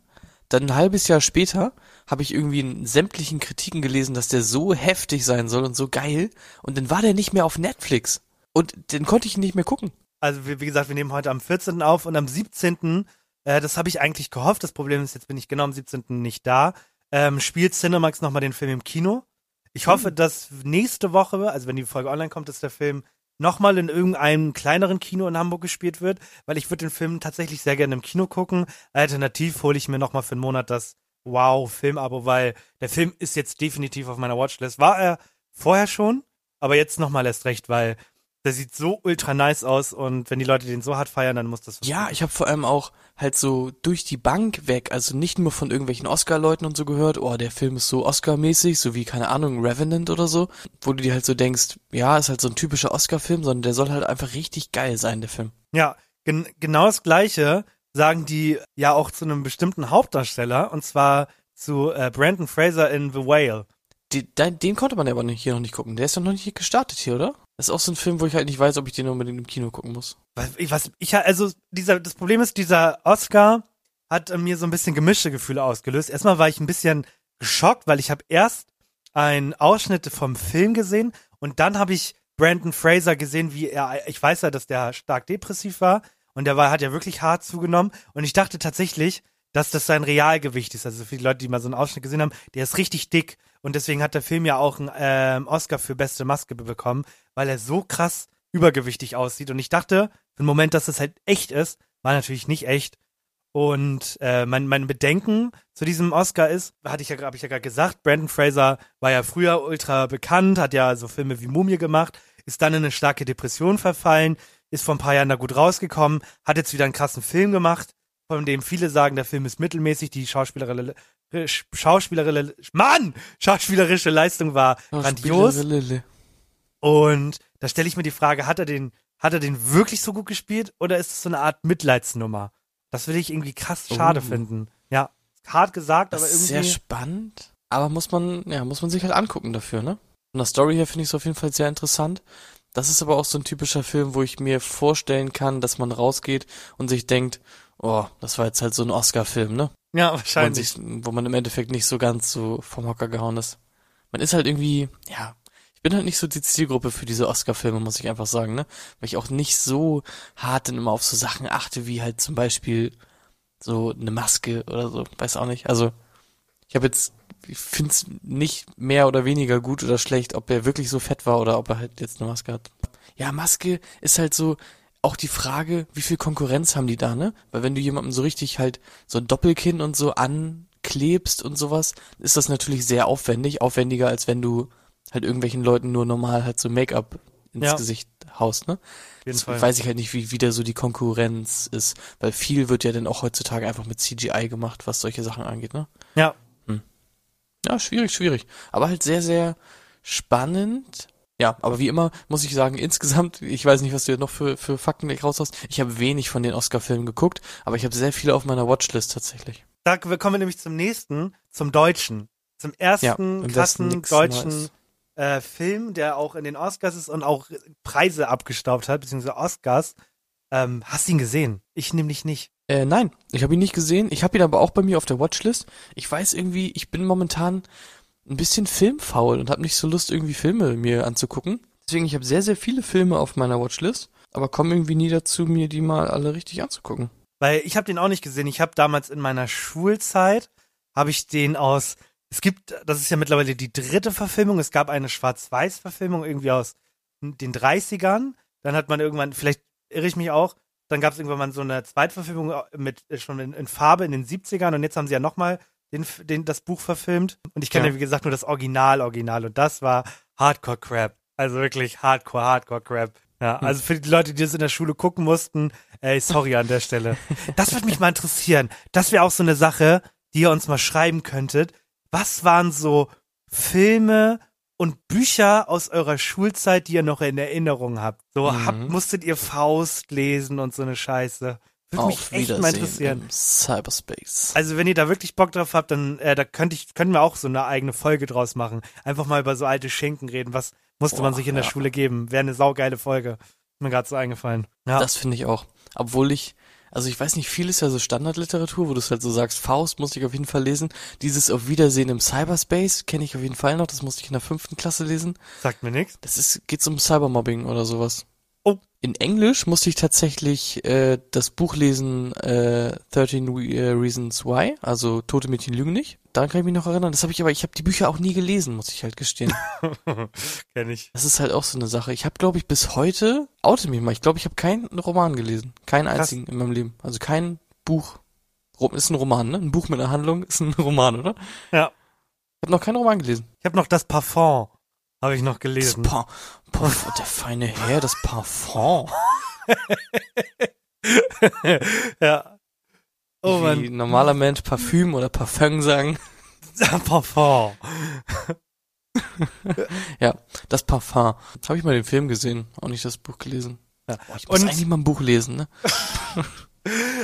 Speaker 4: Dann ein halbes Jahr später habe ich irgendwie in sämtlichen Kritiken gelesen, dass der so heftig sein soll und so geil. Und dann war der nicht mehr auf Netflix. Und den konnte ich nicht mehr gucken.
Speaker 1: Also wie, wie gesagt, wir nehmen heute am 14. auf und am 17. Äh, das habe ich eigentlich gehofft. Das Problem ist, jetzt bin ich genau am 17. nicht da. Ähm, spielt Cinemax nochmal den Film im Kino. Ich hoffe, dass nächste Woche, also wenn die Folge online kommt, dass der Film nochmal in irgendeinem kleineren Kino in Hamburg gespielt wird, weil ich würde den Film tatsächlich sehr gerne im Kino gucken. Alternativ hole ich mir nochmal für einen Monat das Wow-Film-Abo, weil der Film ist jetzt definitiv auf meiner Watchlist. War er vorher schon, aber jetzt nochmal erst recht, weil der sieht so ultra nice aus und wenn die Leute den so hart feiern, dann muss das.
Speaker 4: Ja, ich habe vor allem auch halt so durch die Bank weg, also nicht nur von irgendwelchen Oscar-Leuten und so gehört, oh, der Film ist so Oscar-mäßig, so wie, keine Ahnung, Revenant oder so, wo du dir halt so denkst, ja, ist halt so ein typischer Oscar-Film, sondern der soll halt einfach richtig geil sein, der Film.
Speaker 1: Ja, gen genau das Gleiche sagen die ja auch zu einem bestimmten Hauptdarsteller und zwar zu äh, Brandon Fraser in The Whale.
Speaker 4: Den, den konnte man ja aber hier noch nicht gucken. Der ist doch noch nicht gestartet hier, oder? Das ist auch so ein Film, wo ich halt nicht weiß, ob ich den unbedingt im Kino gucken muss.
Speaker 1: Was, ich, was, ich, also, dieser, das Problem ist, dieser Oscar hat äh, mir so ein bisschen gemischte Gefühle ausgelöst. Erstmal war ich ein bisschen geschockt, weil ich habe erst einen Ausschnitt vom Film gesehen und dann habe ich Brandon Fraser gesehen, wie er, ich weiß ja, dass der stark depressiv war und der war, hat ja wirklich hart zugenommen und ich dachte tatsächlich, dass das sein Realgewicht ist. Also für die Leute, die mal so einen Ausschnitt gesehen haben, der ist richtig dick und deswegen hat der Film ja auch einen ähm, Oscar für beste Maske bekommen, weil er so krass übergewichtig aussieht. Und ich dachte für einen Moment, dass das halt echt ist, war natürlich nicht echt. Und äh, mein, mein Bedenken zu diesem Oscar ist, hatte ich ja, habe ich ja gerade gesagt, Brandon Fraser war ja früher ultra bekannt, hat ja so Filme wie Mumie gemacht, ist dann in eine starke Depression verfallen, ist vor ein paar Jahren da gut rausgekommen, hat jetzt wieder einen krassen Film gemacht, von dem viele sagen, der Film ist mittelmäßig, die schauspielerische, schauspielerische, Mann, schauspielerische Leistung war grandios. Und da stelle ich mir die Frage, hat er den, hat er den wirklich so gut gespielt oder ist es so eine Art Mitleidsnummer? Das würde ich irgendwie krass schade oh. finden. Ja, hart gesagt,
Speaker 4: das
Speaker 1: aber irgendwie.
Speaker 4: Sehr spannend, aber muss man, ja, muss man sich halt angucken dafür, ne? Von der Story her finde ich es auf jeden Fall sehr interessant. Das ist aber auch so ein typischer Film, wo ich mir vorstellen kann, dass man rausgeht und sich denkt, oh, das war jetzt halt so ein Oscar-Film, ne?
Speaker 1: Ja, wahrscheinlich.
Speaker 4: Wo man, sich, wo man im Endeffekt nicht so ganz so vom Hocker gehauen ist. Man ist halt irgendwie, ja, ich bin halt nicht so die Zielgruppe für diese Oscar-Filme, muss ich einfach sagen, ne? Weil ich auch nicht so hart dann immer auf so Sachen achte, wie halt zum Beispiel so eine Maske oder so, weiß auch nicht. Also, ich habe jetzt ich finde es nicht mehr oder weniger gut oder schlecht, ob er wirklich so fett war oder ob er halt jetzt eine Maske hat. Ja, Maske ist halt so auch die Frage, wie viel Konkurrenz haben die da, ne? Weil wenn du jemandem so richtig halt so ein Doppelkinn und so anklebst und sowas, ist das natürlich sehr aufwendig, aufwendiger als wenn du halt irgendwelchen Leuten nur normal halt so Make-up ins ja. Gesicht haust, ne? Das
Speaker 1: Fall.
Speaker 4: weiß ich halt nicht, wie wieder so die Konkurrenz ist, weil viel wird ja dann auch heutzutage einfach mit CGI gemacht, was solche Sachen angeht, ne?
Speaker 1: Ja,
Speaker 4: ja, schwierig, schwierig. Aber halt sehr, sehr spannend. Ja, aber wie immer muss ich sagen, insgesamt, ich weiß nicht, was du jetzt noch für, für Fakten raus hast. Ich habe wenig von den Oscar-Filmen geguckt, aber ich habe sehr viele auf meiner Watchlist tatsächlich.
Speaker 1: Da kommen wir nämlich zum nächsten, zum Deutschen. Zum ersten
Speaker 4: Ja,
Speaker 1: krassen deutschen äh, Film, der auch in den Oscars ist und auch Preise abgestaubt hat, beziehungsweise Oscars. Ähm, hast du ihn gesehen? Ich nämlich nicht.
Speaker 4: Äh, nein, ich habe ihn nicht gesehen. Ich habe ihn aber auch bei mir auf der Watchlist. Ich weiß irgendwie, ich bin momentan ein bisschen filmfaul und habe nicht so Lust, irgendwie Filme mir anzugucken. Deswegen, ich habe sehr, sehr viele Filme auf meiner Watchlist, aber komme irgendwie nie dazu, mir die mal alle richtig anzugucken.
Speaker 1: Weil ich habe den auch nicht gesehen. Ich habe damals in meiner Schulzeit, habe ich den aus, es gibt, das ist ja mittlerweile die dritte Verfilmung, es gab eine Schwarz-Weiß-Verfilmung irgendwie aus den 30ern. Dann hat man irgendwann, vielleicht irre ich mich auch, dann gab es irgendwann mal so eine Zweitverfilmung mit schon in, in, Farbe in den 70ern und jetzt haben sie ja nochmal den, den, das Buch verfilmt. Und ich kenne ja. wie gesagt, nur das Original, Original. Und das war Hardcore Crap. Also wirklich Hardcore, Hardcore Crap. Ja, hm. also für die Leute, die das in der Schule gucken mussten, ey, sorry an der Stelle. Das würde mich mal interessieren. Das wäre auch so eine Sache, die ihr uns mal schreiben könntet. Was waren so Filme und Bücher aus eurer Schulzeit, die ihr noch in Erinnerung habt. So mhm. habt, musstet ihr Faust lesen und so eine Scheiße. Würde mich echt mal interessieren.
Speaker 4: Im Cyberspace.
Speaker 1: Also wenn ihr da wirklich Bock drauf habt, dann äh, da könnte ich, können wir auch so eine eigene Folge draus machen. Einfach mal über so alte Schenken reden. Was musste Boah, man sich in der Schule geben? Wäre eine saugeile Folge. Ist mir gerade so eingefallen.
Speaker 4: Ja. Das finde ich auch. Obwohl ich Also ich weiß nicht, viel ist ja so Standardliteratur, wo du es halt so sagst, Faust muss ich auf jeden Fall lesen. Dieses Auf Wiedersehen im Cyberspace kenne ich auf jeden Fall noch, das musste ich in der fünften Klasse lesen.
Speaker 1: Sagt mir nichts.
Speaker 4: Das ist, geht's um Cybermobbing oder sowas. In Englisch musste ich tatsächlich äh, das Buch lesen äh, 13 Re- äh, Reasons Why, also Tote Mädchen lügen nicht. Daran kann ich mich noch erinnern. Das habe ich aber, ich habe die Bücher auch nie gelesen, muss ich halt gestehen.
Speaker 1: Kenn ich.
Speaker 4: Das ist halt auch so eine Sache. Ich habe, glaube ich, bis heute, oute mich mal, ich glaube, ich habe keinen Roman gelesen. Keinen
Speaker 1: Krass.
Speaker 4: einzigen in meinem Leben. Also kein Buch. Ist ein Roman, ne? Ein Buch mit einer Handlung ist ein Roman, oder?
Speaker 1: Ja.
Speaker 4: Ich habe noch keinen Roman gelesen.
Speaker 1: Ich habe noch das Parfum. Habe ich noch
Speaker 4: Das
Speaker 1: gelesen.
Speaker 4: pa Parfum, der feine Herr, das Parfum.
Speaker 1: ja. Oh
Speaker 4: Wie
Speaker 1: Mann.
Speaker 4: normaler Mensch Parfüm oder Parfum sagen.
Speaker 1: Parfum.
Speaker 4: Ja, das Parfum. Habe ich mal den Film gesehen, auch nicht das Buch gelesen.
Speaker 1: Ja.
Speaker 4: Boah, ich muss
Speaker 1: Und-
Speaker 4: eigentlich mal ein Buch lesen, ne?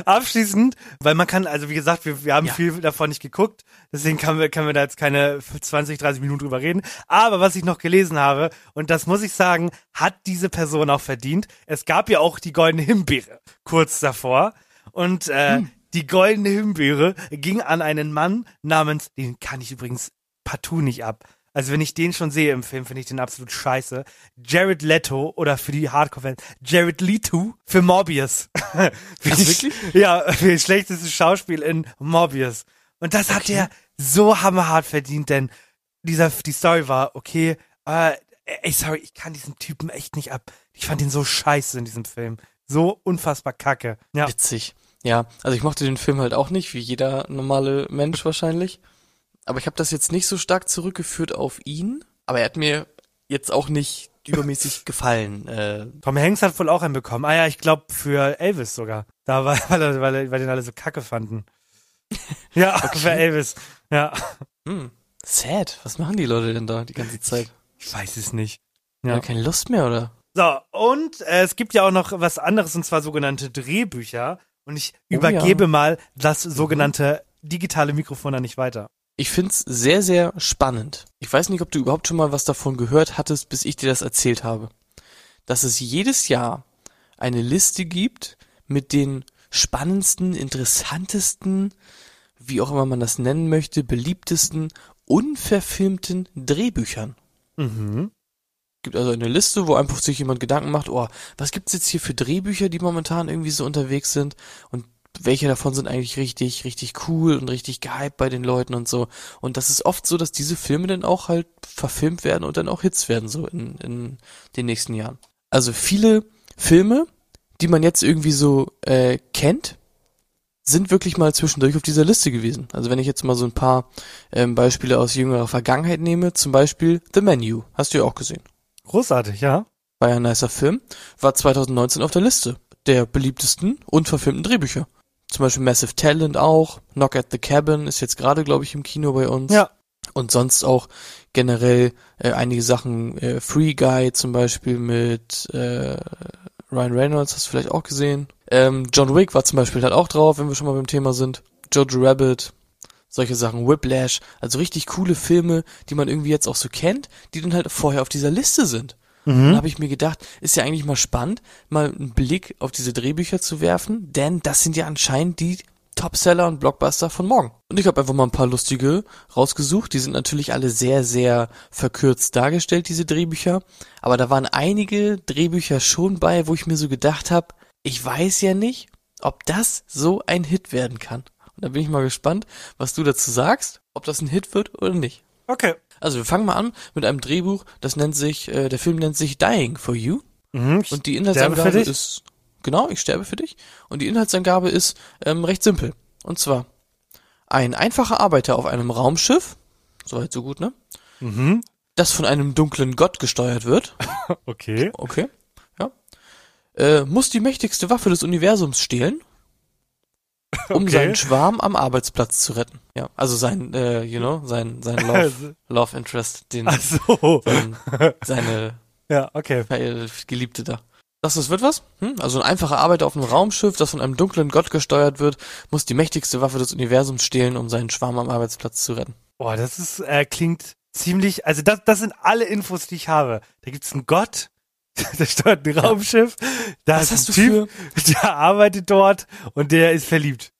Speaker 1: Abschließend, weil man kann, also wie gesagt, wir, wir haben
Speaker 4: Ja.
Speaker 1: viel davon nicht geguckt, deswegen können wir, können wir da jetzt keine 20, 30 Minuten drüber reden. Aber was ich noch gelesen habe, und das muss ich sagen, hat diese Person auch verdient. Es gab ja auch die goldene Himbeere kurz davor. Und äh,
Speaker 4: Hm.
Speaker 1: die goldene Himbeere ging an einen Mann namens, den kann ich übrigens partout nicht ab. Also wenn ich den schon sehe im Film, finde ich den absolut scheiße. Jared Leto oder für die Hardcore-Fans, Jared Leto für Morbius.
Speaker 4: Ach,
Speaker 1: ich-
Speaker 4: wirklich?
Speaker 1: Ja, für das schlechteste Schauspiel in Morbius. Und das hat er so hammerhart verdient, denn dieser, die Story war, okay, äh, ey, sorry, ich kann diesen Typen echt nicht ab. Ich fand ihn so scheiße in diesem Film. So unfassbar kacke. Ja.
Speaker 4: Witzig. Ja, also ich mochte den Film halt auch nicht, wie jeder normale Mensch wahrscheinlich. Aber ich habe das jetzt nicht so stark zurückgeführt auf ihn. Aber er hat mir jetzt auch nicht übermäßig gefallen. Äh,
Speaker 1: Tom Hanks hat wohl auch einen bekommen. Ah ja, ich glaube für Elvis sogar. Da war, weil, weil, weil den alle so kacke fanden. Ja, für Elvis. Ja.
Speaker 4: hm, sad. Was machen die Leute denn da die ganze Zeit?
Speaker 1: Ich weiß es nicht.
Speaker 4: Ja.
Speaker 1: Ja.
Speaker 4: Keine Lust mehr, oder?
Speaker 1: So, und äh, es gibt ja auch noch was anderes, und zwar sogenannte Drehbücher. Und ich
Speaker 4: Oh
Speaker 1: übergebe
Speaker 4: ja.
Speaker 1: mal das sogenannte digitale Mikrofon an nicht weiter.
Speaker 4: Ich find's sehr, sehr spannend. Ich weiß nicht, ob du überhaupt schon mal was davon gehört hattest, bis ich dir das erzählt habe. Dass es jedes Jahr eine Liste gibt mit den spannendsten, interessantesten, wie auch immer man das nennen möchte, beliebtesten, unverfilmten Drehbüchern.
Speaker 1: Mhm.
Speaker 4: Gibt also eine Liste, wo einfach sich jemand Gedanken macht, oh, was gibt's jetzt hier für Drehbücher, die momentan irgendwie so unterwegs sind und welche davon sind eigentlich richtig, richtig cool und richtig gehypt bei den Leuten und so. Und das ist oft so, dass diese Filme dann auch halt verfilmt werden und dann auch Hits werden, so in, in den nächsten Jahren. Also viele Filme, die man jetzt irgendwie so äh, kennt, sind wirklich mal zwischendurch auf dieser Liste gewesen. Also wenn ich jetzt mal so ein paar ähm, Beispiele aus jüngerer Vergangenheit nehme, zum Beispiel The Menu, hast du ja auch gesehen
Speaker 1: Großartig, ja.
Speaker 4: war ja ein nicer Film, war 2019 auf der Liste der beliebtesten und verfilmten Drehbücher. Zum Beispiel Massive Talent auch, Knock at the Cabin ist jetzt gerade, glaube ich, im Kino bei uns.
Speaker 1: Ja.
Speaker 4: Und sonst auch generell äh, einige Sachen, äh, Free Guy zum Beispiel mit äh, Ryan Reynolds, hast du vielleicht auch gesehen. Ähm, John Wick war zum Beispiel halt auch drauf, wenn wir schon mal beim Thema sind. Jojo Rabbit, solche Sachen, Whiplash, also richtig coole Filme, die man irgendwie jetzt auch so kennt, die dann halt vorher auf dieser Liste sind.
Speaker 1: Mhm.
Speaker 4: Dann habe ich mir gedacht, ist ja eigentlich mal spannend, mal einen Blick auf diese Drehbücher zu werfen, denn das sind ja anscheinend die Topseller und Blockbuster von morgen. Und ich habe einfach mal ein paar lustige rausgesucht. Die sind natürlich alle sehr, sehr verkürzt dargestellt, diese Drehbücher. Aber da waren einige Drehbücher schon bei, wo ich mir so gedacht habe, ich weiß ja nicht, ob das so ein Hit werden kann. Und da bin ich mal gespannt, was du dazu sagst, ob das ein Hit wird oder nicht.
Speaker 1: Okay.
Speaker 4: Also wir fangen mal an mit einem Drehbuch, das nennt sich, äh, der Film nennt sich Dying for You.
Speaker 1: Mhm.
Speaker 4: Und die Inhaltsangabe ist, genau, ich sterbe für dich. Und die Inhaltsangabe ist ähm, recht simpel. Und zwar, ein einfacher Arbeiter auf einem Raumschiff, soweit so gut, ne?
Speaker 1: Mhm.
Speaker 4: Das von einem dunklen Gott gesteuert wird,
Speaker 1: Okay.
Speaker 4: okay, ja, äh, muss die mächtigste Waffe des Universums stehlen, um
Speaker 1: Okay.
Speaker 4: seinen Schwarm am Arbeitsplatz zu retten. Ja, also sein, äh, you know, sein, sein Love, Love Interest, den,
Speaker 1: Ach so.
Speaker 4: sein, seine
Speaker 1: Ja, okay.
Speaker 4: Geliebte da. Das, das wird was? Hm? Also ein einfacher Arbeiter auf einem Raumschiff, das von einem dunklen Gott gesteuert wird, muss die mächtigste Waffe des Universums stehlen, um seinen Schwarm am Arbeitsplatz zu retten.
Speaker 1: Boah, das ist, äh, klingt ziemlich, also das, das sind alle Infos, die ich habe. Da gibt's einen Gott, Da steuert ein Raumschiff, da
Speaker 4: Was
Speaker 1: ist
Speaker 4: hast
Speaker 1: ein
Speaker 4: du
Speaker 1: Typ, der arbeitet dort und der ist verliebt.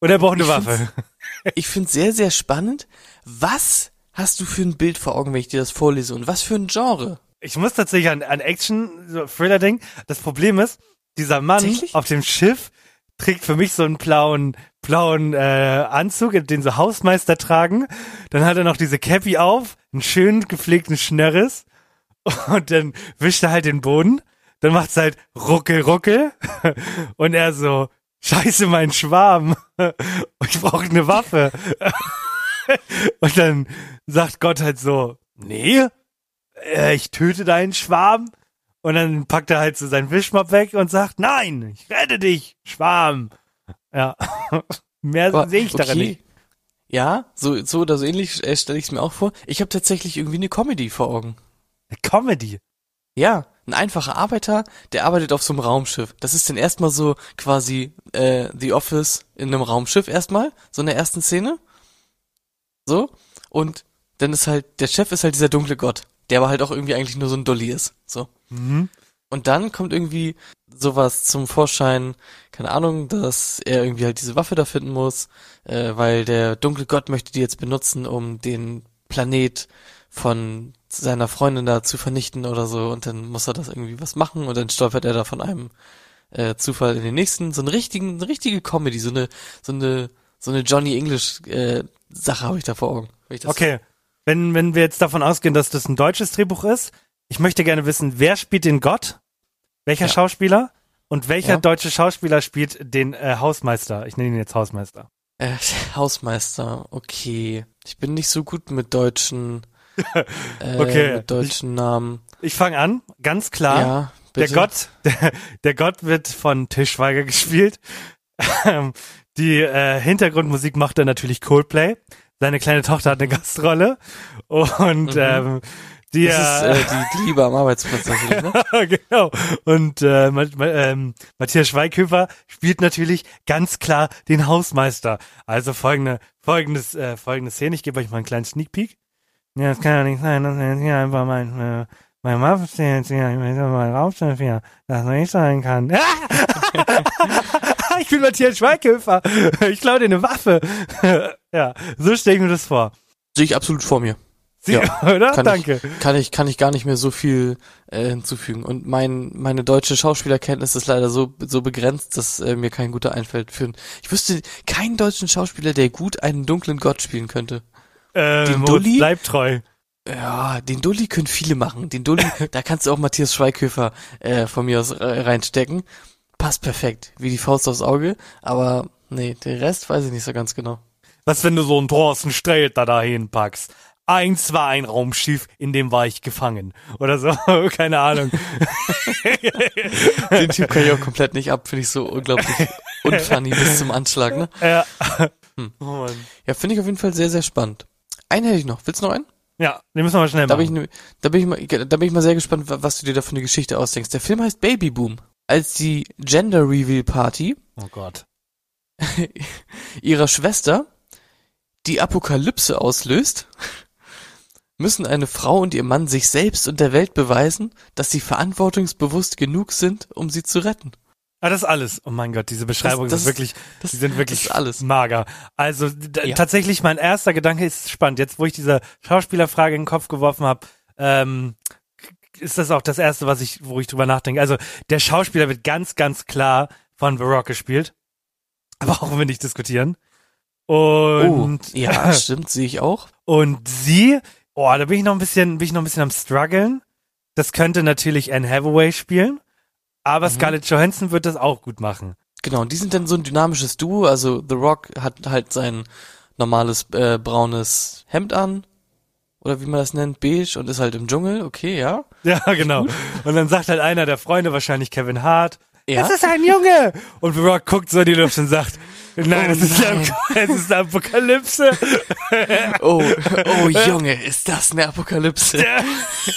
Speaker 1: Und er braucht eine
Speaker 4: Ich
Speaker 1: Waffe.
Speaker 4: Ich finde sehr, sehr spannend. Was hast du für ein Bild vor Augen, wenn ich dir das vorlese? Und was für ein Genre?
Speaker 1: Ich muss tatsächlich an, an Action, so Thriller denken. Das Problem ist, dieser Mann auf dem Schiff trägt für mich so einen blauen, blauen äh, Anzug, den so Hausmeister tragen. Dann hat er noch diese Cappy auf, einen schön gepflegten Schnörres und dann wischt er halt den Boden. Dann macht's halt ruckel, ruckel und er so, scheiße, mein Schwarm. Ich brauche eine Waffe. Und dann sagt Gott halt so, nee, äh, ich töte deinen Schwarm. Und dann packt er halt so seinen Wischmopp weg und sagt, nein, ich rette dich, Schwarm. Ja, mehr
Speaker 4: Aber,
Speaker 1: sehe ich darin
Speaker 4: okay.
Speaker 1: nicht.
Speaker 4: Ja, so, so oder so ähnlich äh, stelle ich es mir auch vor. Ich habe tatsächlich irgendwie eine Comedy vor Augen.
Speaker 1: Eine Comedy.
Speaker 4: Ja, ein einfacher Arbeiter, der arbeitet auf so einem Raumschiff. Das ist dann erstmal so quasi äh, The Office in einem Raumschiff erstmal, so in der ersten Szene. So. Und dann ist halt, der Chef ist halt dieser dunkle Gott, der aber halt auch irgendwie eigentlich nur so ein Dolly ist. So.
Speaker 1: Mhm.
Speaker 4: Und dann kommt irgendwie sowas zum Vorschein, keine Ahnung, dass er irgendwie halt diese Waffe da finden muss, äh, weil der dunkle Gott möchte die jetzt benutzen, um den Planet von seiner Freundin da zu vernichten oder so und dann muss er das irgendwie was machen und dann stolpert er da von einem äh, Zufall in den nächsten, so einen richtigen, eine richtige Comedy, so eine, so eine, so eine Johnny English äh, Sache habe ich da vor Augen.
Speaker 1: Okay, wenn, wenn wir jetzt davon ausgehen, dass das ein deutsches Drehbuch ist, ich möchte gerne wissen, wer spielt den Gott? Welcher
Speaker 4: Ja.
Speaker 1: Schauspieler? Und welcher
Speaker 4: Ja.
Speaker 1: deutsche Schauspieler spielt den äh, Hausmeister? Ich nenne ihn jetzt Hausmeister.
Speaker 4: Äh, Hausmeister, okay. Ich bin nicht so gut mit deutschen, äh,
Speaker 1: Okay.
Speaker 4: mit deutschen Namen.
Speaker 1: Ich fange an, ganz klar.
Speaker 4: Ja,
Speaker 1: Der
Speaker 4: bitte.
Speaker 1: Gott, der, der Gott wird von Tischweiger gespielt. Ähm, Die äh, Hintergrundmusik macht er natürlich Coldplay. Seine kleine Tochter hat eine Gastrolle. Und
Speaker 4: Mhm.
Speaker 1: ähm, die,
Speaker 4: Das
Speaker 1: äh,
Speaker 4: ist äh, die Liebe am Arbeitsplatz natürlich, ne?
Speaker 1: genau. Und äh, Ma Ma ähm, Matthias Schweighöfer spielt natürlich ganz klar den Hausmeister. Also folgende, folgendes, äh, folgende Szene. Ich gebe euch mal einen kleinen Sneak Peek. Ja, es kann ja nicht sein, dass er jetzt hier einfach mein, äh, mein Waffe jetzt hier, ich will mal Raumschiff hier, das nicht sein kann. ich bin Matthias Schweighöfer. Ich klaue dir eine Waffe. ja, so stelle ich mir das vor.
Speaker 4: Sehe ich absolut vor mir.
Speaker 1: Sie,
Speaker 4: Ja,
Speaker 1: oder?
Speaker 4: kann
Speaker 1: Danke.
Speaker 4: Kann ich, kann ich gar nicht mehr so viel äh, hinzufügen. Und mein, meine deutsche Schauspielerkenntnis ist leider so, so begrenzt, dass äh, mir kein guter einfällt für Ich wüsste keinen deutschen Schauspieler, der gut einen dunklen Gott spielen könnte.
Speaker 1: Äh,
Speaker 4: Den Dulli?
Speaker 1: bleibt treu.
Speaker 4: Ja, den Dulli können viele machen. Den Dulli, da kannst du auch Matthias Schweighöfer äh, von mir aus äh, reinstecken. Passt perfekt, wie die Faust aufs Auge. Aber nee, den Rest weiß ich nicht so ganz genau.
Speaker 1: Was, wenn du so einen Thorsten Sträter dahin packst? Eins war ein Raumschiff, in dem war ich gefangen. Oder so, keine Ahnung.
Speaker 4: Den Typ kann ich auch komplett nicht ab, finde ich so unglaublich unfunny bis zum Anschlag, ne?
Speaker 1: ja.
Speaker 4: Hm.
Speaker 1: Oh.
Speaker 4: Ja, finde ich auf jeden Fall sehr, sehr spannend. Einen hätte ich noch. Willst du noch einen?
Speaker 1: ja, den müssen wir mal schnell
Speaker 4: Da bin, ich,
Speaker 1: machen.
Speaker 4: da, bin ich mal, da bin ich mal sehr gespannt, wa- was du dir da für eine Geschichte ausdenkst. Der Film heißt Baby Boom. Als die Gender Reveal Party
Speaker 1: Oh Gott.
Speaker 4: ihrer Schwester die Apokalypse auslöst, müssen eine Frau und ihr Mann sich selbst und der Welt beweisen, dass sie verantwortungsbewusst genug sind, um sie zu retten.
Speaker 1: Ah, das ist alles. Oh mein Gott, diese Beschreibungen
Speaker 4: das
Speaker 1: sind
Speaker 4: ist-
Speaker 1: wirklich,
Speaker 4: das-
Speaker 1: die sind wirklich
Speaker 4: das alles.
Speaker 1: mager. Also
Speaker 4: Ja.
Speaker 1: tatsächlich mein erster Gedanke ist spannend. Jetzt, wo ich diese Schauspielerfrage in den Kopf geworfen habe, ähm, ist das auch das erste, was ich, wo ich drüber nachdenke. Also der Schauspieler wird ganz, ganz klar von The Rock gespielt. Aber auch wenn wir nicht diskutieren. Und
Speaker 4: oh, ja, stimmt, sehe ich auch.
Speaker 1: Und sie, oh, da bin ich noch ein bisschen, bin ich noch ein bisschen am struggeln. Das könnte natürlich Anne Hathaway spielen, aber
Speaker 4: Mhm.
Speaker 1: Scarlett Johansson wird das auch gut machen.
Speaker 4: Genau, und die sind dann so ein dynamisches Duo. Also The Rock hat halt sein normales äh, braunes Hemd an. Oder wie man das nennt, beige und ist halt im Dschungel. Okay, ja.
Speaker 1: Ja, genau. Und dann sagt halt einer der Freunde, wahrscheinlich Kevin Hart,
Speaker 4: Ja.
Speaker 1: es ist ein Junge! Und The Rock guckt so in die Luft und sagt, nein,
Speaker 4: Oh
Speaker 1: es, ist eine, es ist eine Apokalypse.
Speaker 4: Oh, oh Junge, ist das eine Apokalypse?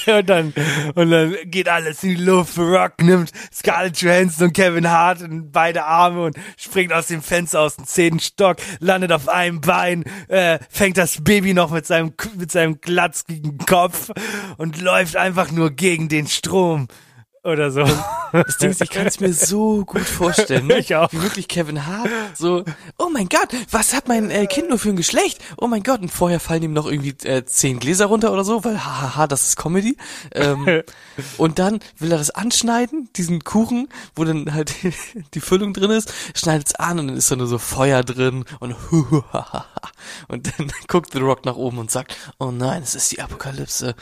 Speaker 1: und dann, und dann geht alles in die Luft. Rock nimmt Scarlett Johansson und Kevin Hart in beide Arme und springt aus dem Fenster aus dem zehnten Stock, landet auf einem Bein, äh, fängt das Baby noch mit seinem, mit seinem glatzkigen Kopf und läuft einfach nur gegen den Strom. Oder so.
Speaker 4: Das Ding ist, ich kann es mir so gut vorstellen, ne?
Speaker 1: Ich auch.
Speaker 4: Wie wirklich Kevin Hart so, oh mein Gott, was hat mein äh, Kind nur für ein Geschlecht? Oh mein Gott, und vorher fallen ihm noch irgendwie äh, zehn Gläser runter oder so, weil hahaha, das ist Comedy. Ähm, und dann will er das anschneiden, diesen Kuchen, wo dann halt die Füllung drin ist, schneidet es an und dann ist da nur so Feuer drin und und dann guckt The Rock nach oben und sagt, oh nein, es ist die Apokalypse.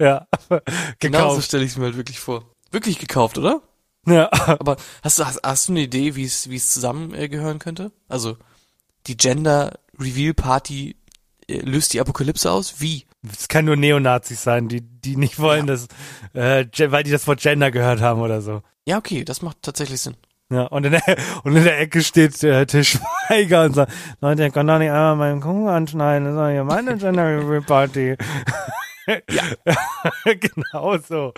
Speaker 1: Ja. Gekauft.
Speaker 4: stelle ich es mir halt wirklich vor. Wirklich gekauft, oder?
Speaker 1: Ja.
Speaker 4: Aber hast du, hast, hast du eine Idee, wie es, wie es zusammengehören äh, gehören könnte? Also, die Gender Reveal Party äh, löst die Apokalypse aus? Wie?
Speaker 1: Es kann nur Neonazis sein, die, die nicht wollen, dass, äh, weil die das Wort Gender gehört haben oder so.
Speaker 4: Ja, okay, das macht tatsächlich Sinn.
Speaker 1: Ja, und in der, und in der Ecke steht äh, Til Schweiger und sagt, Leute, ihr könnt doch nicht einmal meinen Kuchen anschneiden, das ist doch hier meine Gender Reveal Party. Ja. genau so.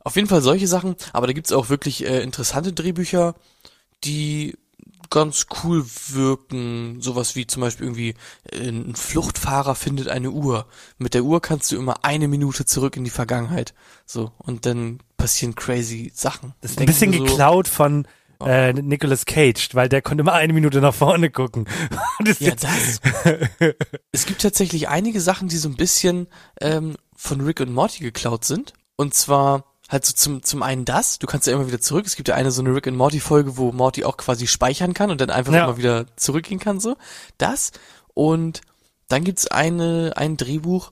Speaker 4: Auf jeden Fall solche Sachen, aber da gibt's auch wirklich äh, interessante Drehbücher, die ganz cool wirken. Sowas wie zum Beispiel irgendwie äh, ein Fluchtfahrer findet eine Uhr. Mit der Uhr kannst du immer eine Minute zurück in die Vergangenheit. So, und dann passieren crazy Sachen.
Speaker 1: Das ist ein bisschen geklaut von äh, Nicolas Cage, weil der konnte immer eine Minute nach vorne gucken. Das
Speaker 4: Ja, das. es gibt tatsächlich einige Sachen, die so ein bisschen ähm, von Rick und Morty geklaut sind. Und zwar halt so zum, zum einen das, du kannst ja immer wieder zurück. Es gibt ja eine so eine Rick und Morty Folge, wo Morty auch quasi speichern kann und dann einfach
Speaker 1: Ja.
Speaker 4: immer wieder zurückgehen kann, so. Das. Und dann gibt's eine, ein Drehbuch,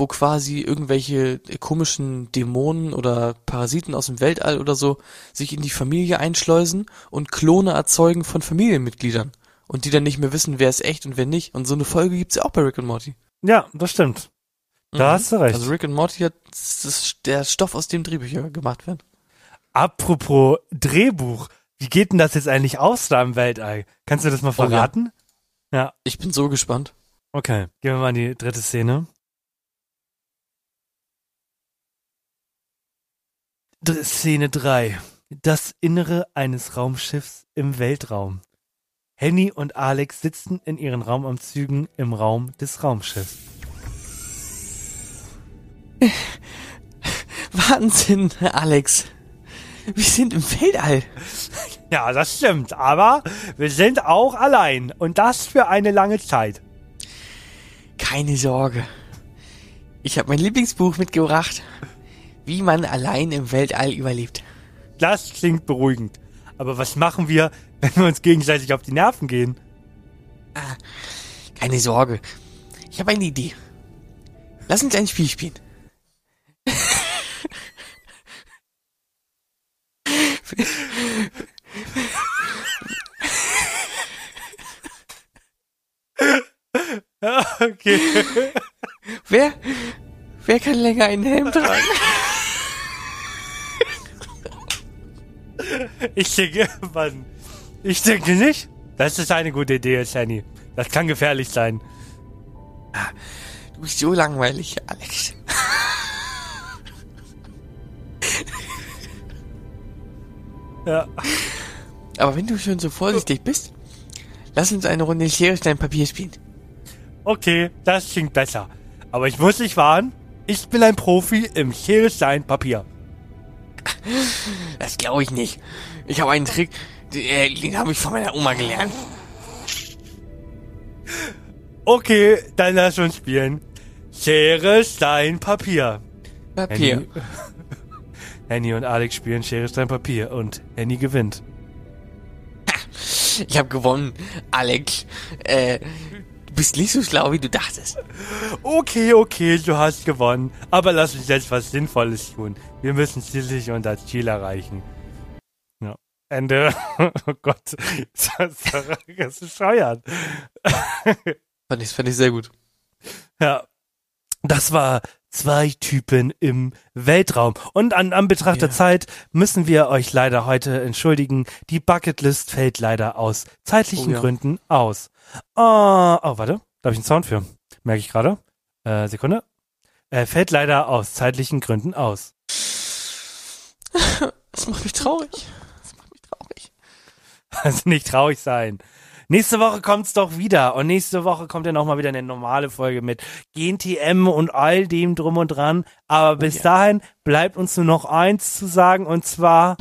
Speaker 4: wo quasi irgendwelche komischen Dämonen oder Parasiten aus dem Weltall oder so sich in die Familie einschleusen und Klone erzeugen von Familienmitgliedern. Und die dann nicht mehr wissen, wer ist echt und wer nicht. Und so eine Folge gibt's ja auch bei Rick und Morty.
Speaker 1: ja, das stimmt. Da
Speaker 4: Mhm.
Speaker 1: hast du recht.
Speaker 4: Also Rick und Morty hat das ist der Stoff, aus dem Drehbücher gemacht werden.
Speaker 1: Apropos Drehbuch, wie geht denn das jetzt eigentlich aus da im Weltall? Kannst du das mal
Speaker 4: Oh ja.
Speaker 1: verraten? ja.
Speaker 4: Ich bin so gespannt.
Speaker 1: Okay, gehen wir mal in die dritte Szene. Szene 3. Das Innere eines Raumschiffs im Weltraum. Henny und Alex sitzen in ihren Raumanzügen im Raum des Raumschiffs.
Speaker 4: Wahnsinn, Alex. Wir sind im Weltall.
Speaker 1: Ja, das stimmt, aber wir sind auch allein und das für eine lange Zeit.
Speaker 4: Keine Sorge. Ich habe mein Lieblingsbuch mitgebracht. Wie man allein im Weltall überlebt.
Speaker 1: Das klingt beruhigend. Aber was machen wir, wenn wir uns gegenseitig auf die Nerven gehen?
Speaker 4: Keine Sorge. Ich habe eine Idee. Lass uns ein Spiel spielen.
Speaker 1: Okay.
Speaker 4: Wer, wer kann länger einen Helm tragen?
Speaker 1: Ich denke, Mann. Ich denke nicht. Das ist eine gute Idee, Shani. Das kann gefährlich sein.
Speaker 4: Du bist so langweilig, Alex.
Speaker 1: Ja.
Speaker 4: Aber wenn du schon so vorsichtig bist, lass uns eine Runde Schere, Stein, Papier spielen.
Speaker 1: Okay, das klingt besser. Aber ich muss dich warnen. Ich bin ein Profi im Schere, Stein, Papier.
Speaker 4: Das glaube ich nicht. Ich habe einen Trick, den, äh, den habe ich von meiner Oma gelernt.
Speaker 1: Okay, dann lass uns spielen. Schere, Stein, Papier.
Speaker 4: Papier.
Speaker 1: Henny, Henny und Alex spielen Schere, Stein, Papier und Henny gewinnt.
Speaker 4: Ich habe gewonnen, Alex. Äh, du bist nicht so schlau, wie du dachtest.
Speaker 1: Okay, okay, du hast gewonnen. Aber lass uns jetzt was Sinnvolles tun. Wir müssen schließlich unser Ziel erreichen. Ja. Ende. Oh Gott. Das, ist bescheuert.
Speaker 4: Fand ich, fand ich sehr gut.
Speaker 1: Ja. Das war zwei Typen im Weltraum. Und an Anbetracht der. Zeit müssen wir euch leider heute entschuldigen. Die Bucketlist fällt leider aus zeitlichen
Speaker 4: Oh ja.
Speaker 1: Gründen aus. Oh, oh, warte. Da habe ich einen Sound für. Merke ich gerade. Äh, Sekunde. Äh, fällt leider aus zeitlichen Gründen aus.
Speaker 4: Das macht mich traurig. Das macht mich traurig.
Speaker 1: Also nicht traurig sein. Nächste Woche kommt's doch wieder. Und nächste Woche kommt dann auch mal wieder eine normale Folge mit GNTM und all dem drum und dran. Aber bis
Speaker 4: ja.
Speaker 1: dahin bleibt uns nur noch eins zu sagen und zwar.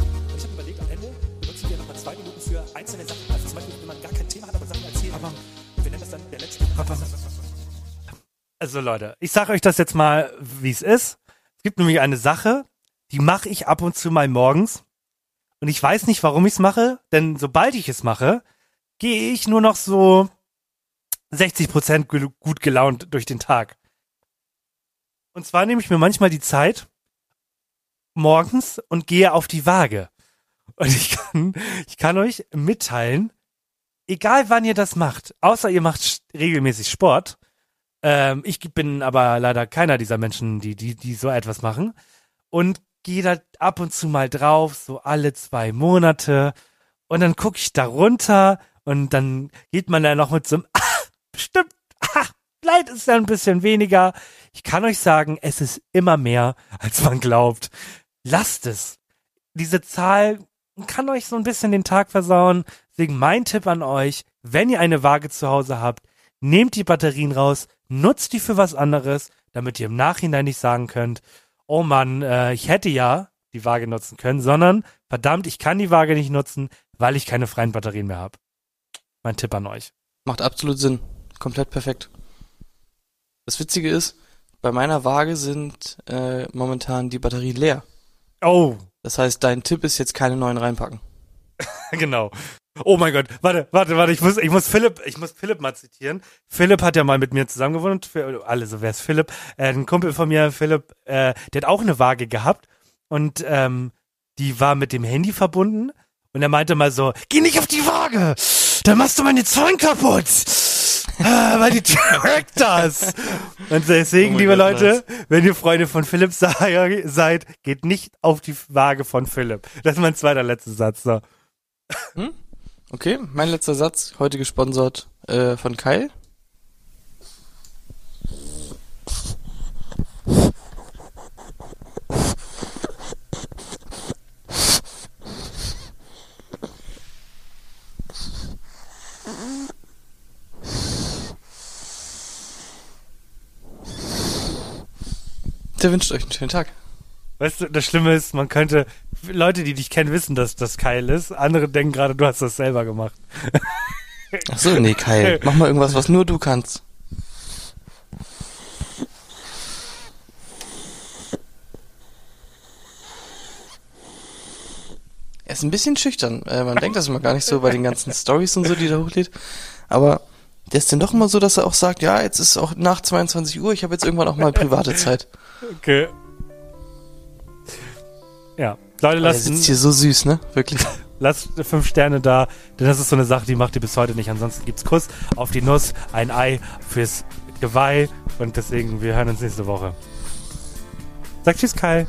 Speaker 6: Also
Speaker 1: Leute, ich sage euch das jetzt mal, wie es ist. Es gibt nämlich eine Sache, die mache ich ab und zu mal morgens. Und ich weiß nicht, warum ich es mache, denn sobald ich es mache, gehe ich nur noch so 60% gel- gut gelaunt durch den Tag. Und zwar nehme ich mir manchmal die Zeit morgens und gehe auf die Waage. Und ich kann, ich kann euch mitteilen, egal wann ihr das macht, außer ihr macht regelmäßig Sport, ähm, ich bin aber leider keiner dieser Menschen, die, die, die so etwas machen. Und gehe da ab und zu mal drauf, so alle zwei Monate. Und dann gucke ich da runter und dann geht man da noch mit so einem, ah, bestimmt, ah, vielleicht ist ja ein bisschen weniger. Ich kann euch sagen, es ist immer mehr, als man glaubt. Lasst es. Diese Zahl kann euch so ein bisschen den Tag versauen. Deswegen mein Tipp an euch, wenn ihr eine Waage zu Hause habt, nehmt die Batterien raus, nutzt die für was anderes, damit ihr im Nachhinein nicht sagen könnt, oh Mann, äh, ich hätte ja die Waage nutzen können, sondern verdammt, ich kann die Waage nicht nutzen, weil ich keine freien Batterien mehr habe. Mein Tipp an euch.
Speaker 4: Macht absolut Sinn. Komplett perfekt. Das Witzige ist, bei meiner Waage sind äh, momentan die Batterien leer.
Speaker 1: Oh,
Speaker 4: Das heißt, dein Tipp ist jetzt keine neuen reinpacken.
Speaker 1: genau. Oh mein Gott, warte, warte, warte, ich muss, ich muss Philipp, ich muss Philipp mal zitieren. Philipp hat ja mal mit mir zusammen gewohnt, für alle, so wär's Philipp. Äh, ein Kumpel von mir, Philipp, äh, der hat auch eine Waage gehabt und ähm, die war mit dem Handy verbunden und er meinte mal so, geh nicht auf die Waage, dann machst du meine Zäune kaputt. Ah, weil die trackt das. Und deswegen,
Speaker 4: Oh
Speaker 1: liebe
Speaker 4: Gott,
Speaker 1: Leute, wenn ihr Freunde von Philipp sei- seid, geht nicht auf die Waage von Philipp. Das ist mein zweiter letzter Satz. So.
Speaker 4: Okay, mein letzter Satz, heute gesponsert äh, von Kyle. Der wünscht euch einen schönen Tag.
Speaker 1: Weißt du, das Schlimme ist, man könnte, Leute, die dich kennen, wissen, dass das Kyle ist. Andere denken gerade, du hast das selber gemacht.
Speaker 4: Ach so, nee, Kyle, mach mal irgendwas, was nur du kannst. Er ist ein bisschen schüchtern. Äh, man denkt das immer gar nicht so bei den ganzen Stories und so, die er hochlädt. Aber der ist dann doch immer so, dass er auch sagt, ja, jetzt ist auch nach 22 Uhr, ich habe jetzt irgendwann auch mal private Zeit.
Speaker 1: Okay. Ja. Leute, lasst,
Speaker 4: sitzt hier so süß, ne? Wirklich.
Speaker 1: lasst fünf Sterne da, denn das ist so eine Sache, die macht ihr bis heute nicht. Ansonsten gibt's Kuss auf die Nuss, ein Ei fürs Geweih und deswegen, wir hören uns nächste Woche. Sag Tschüss, Kai.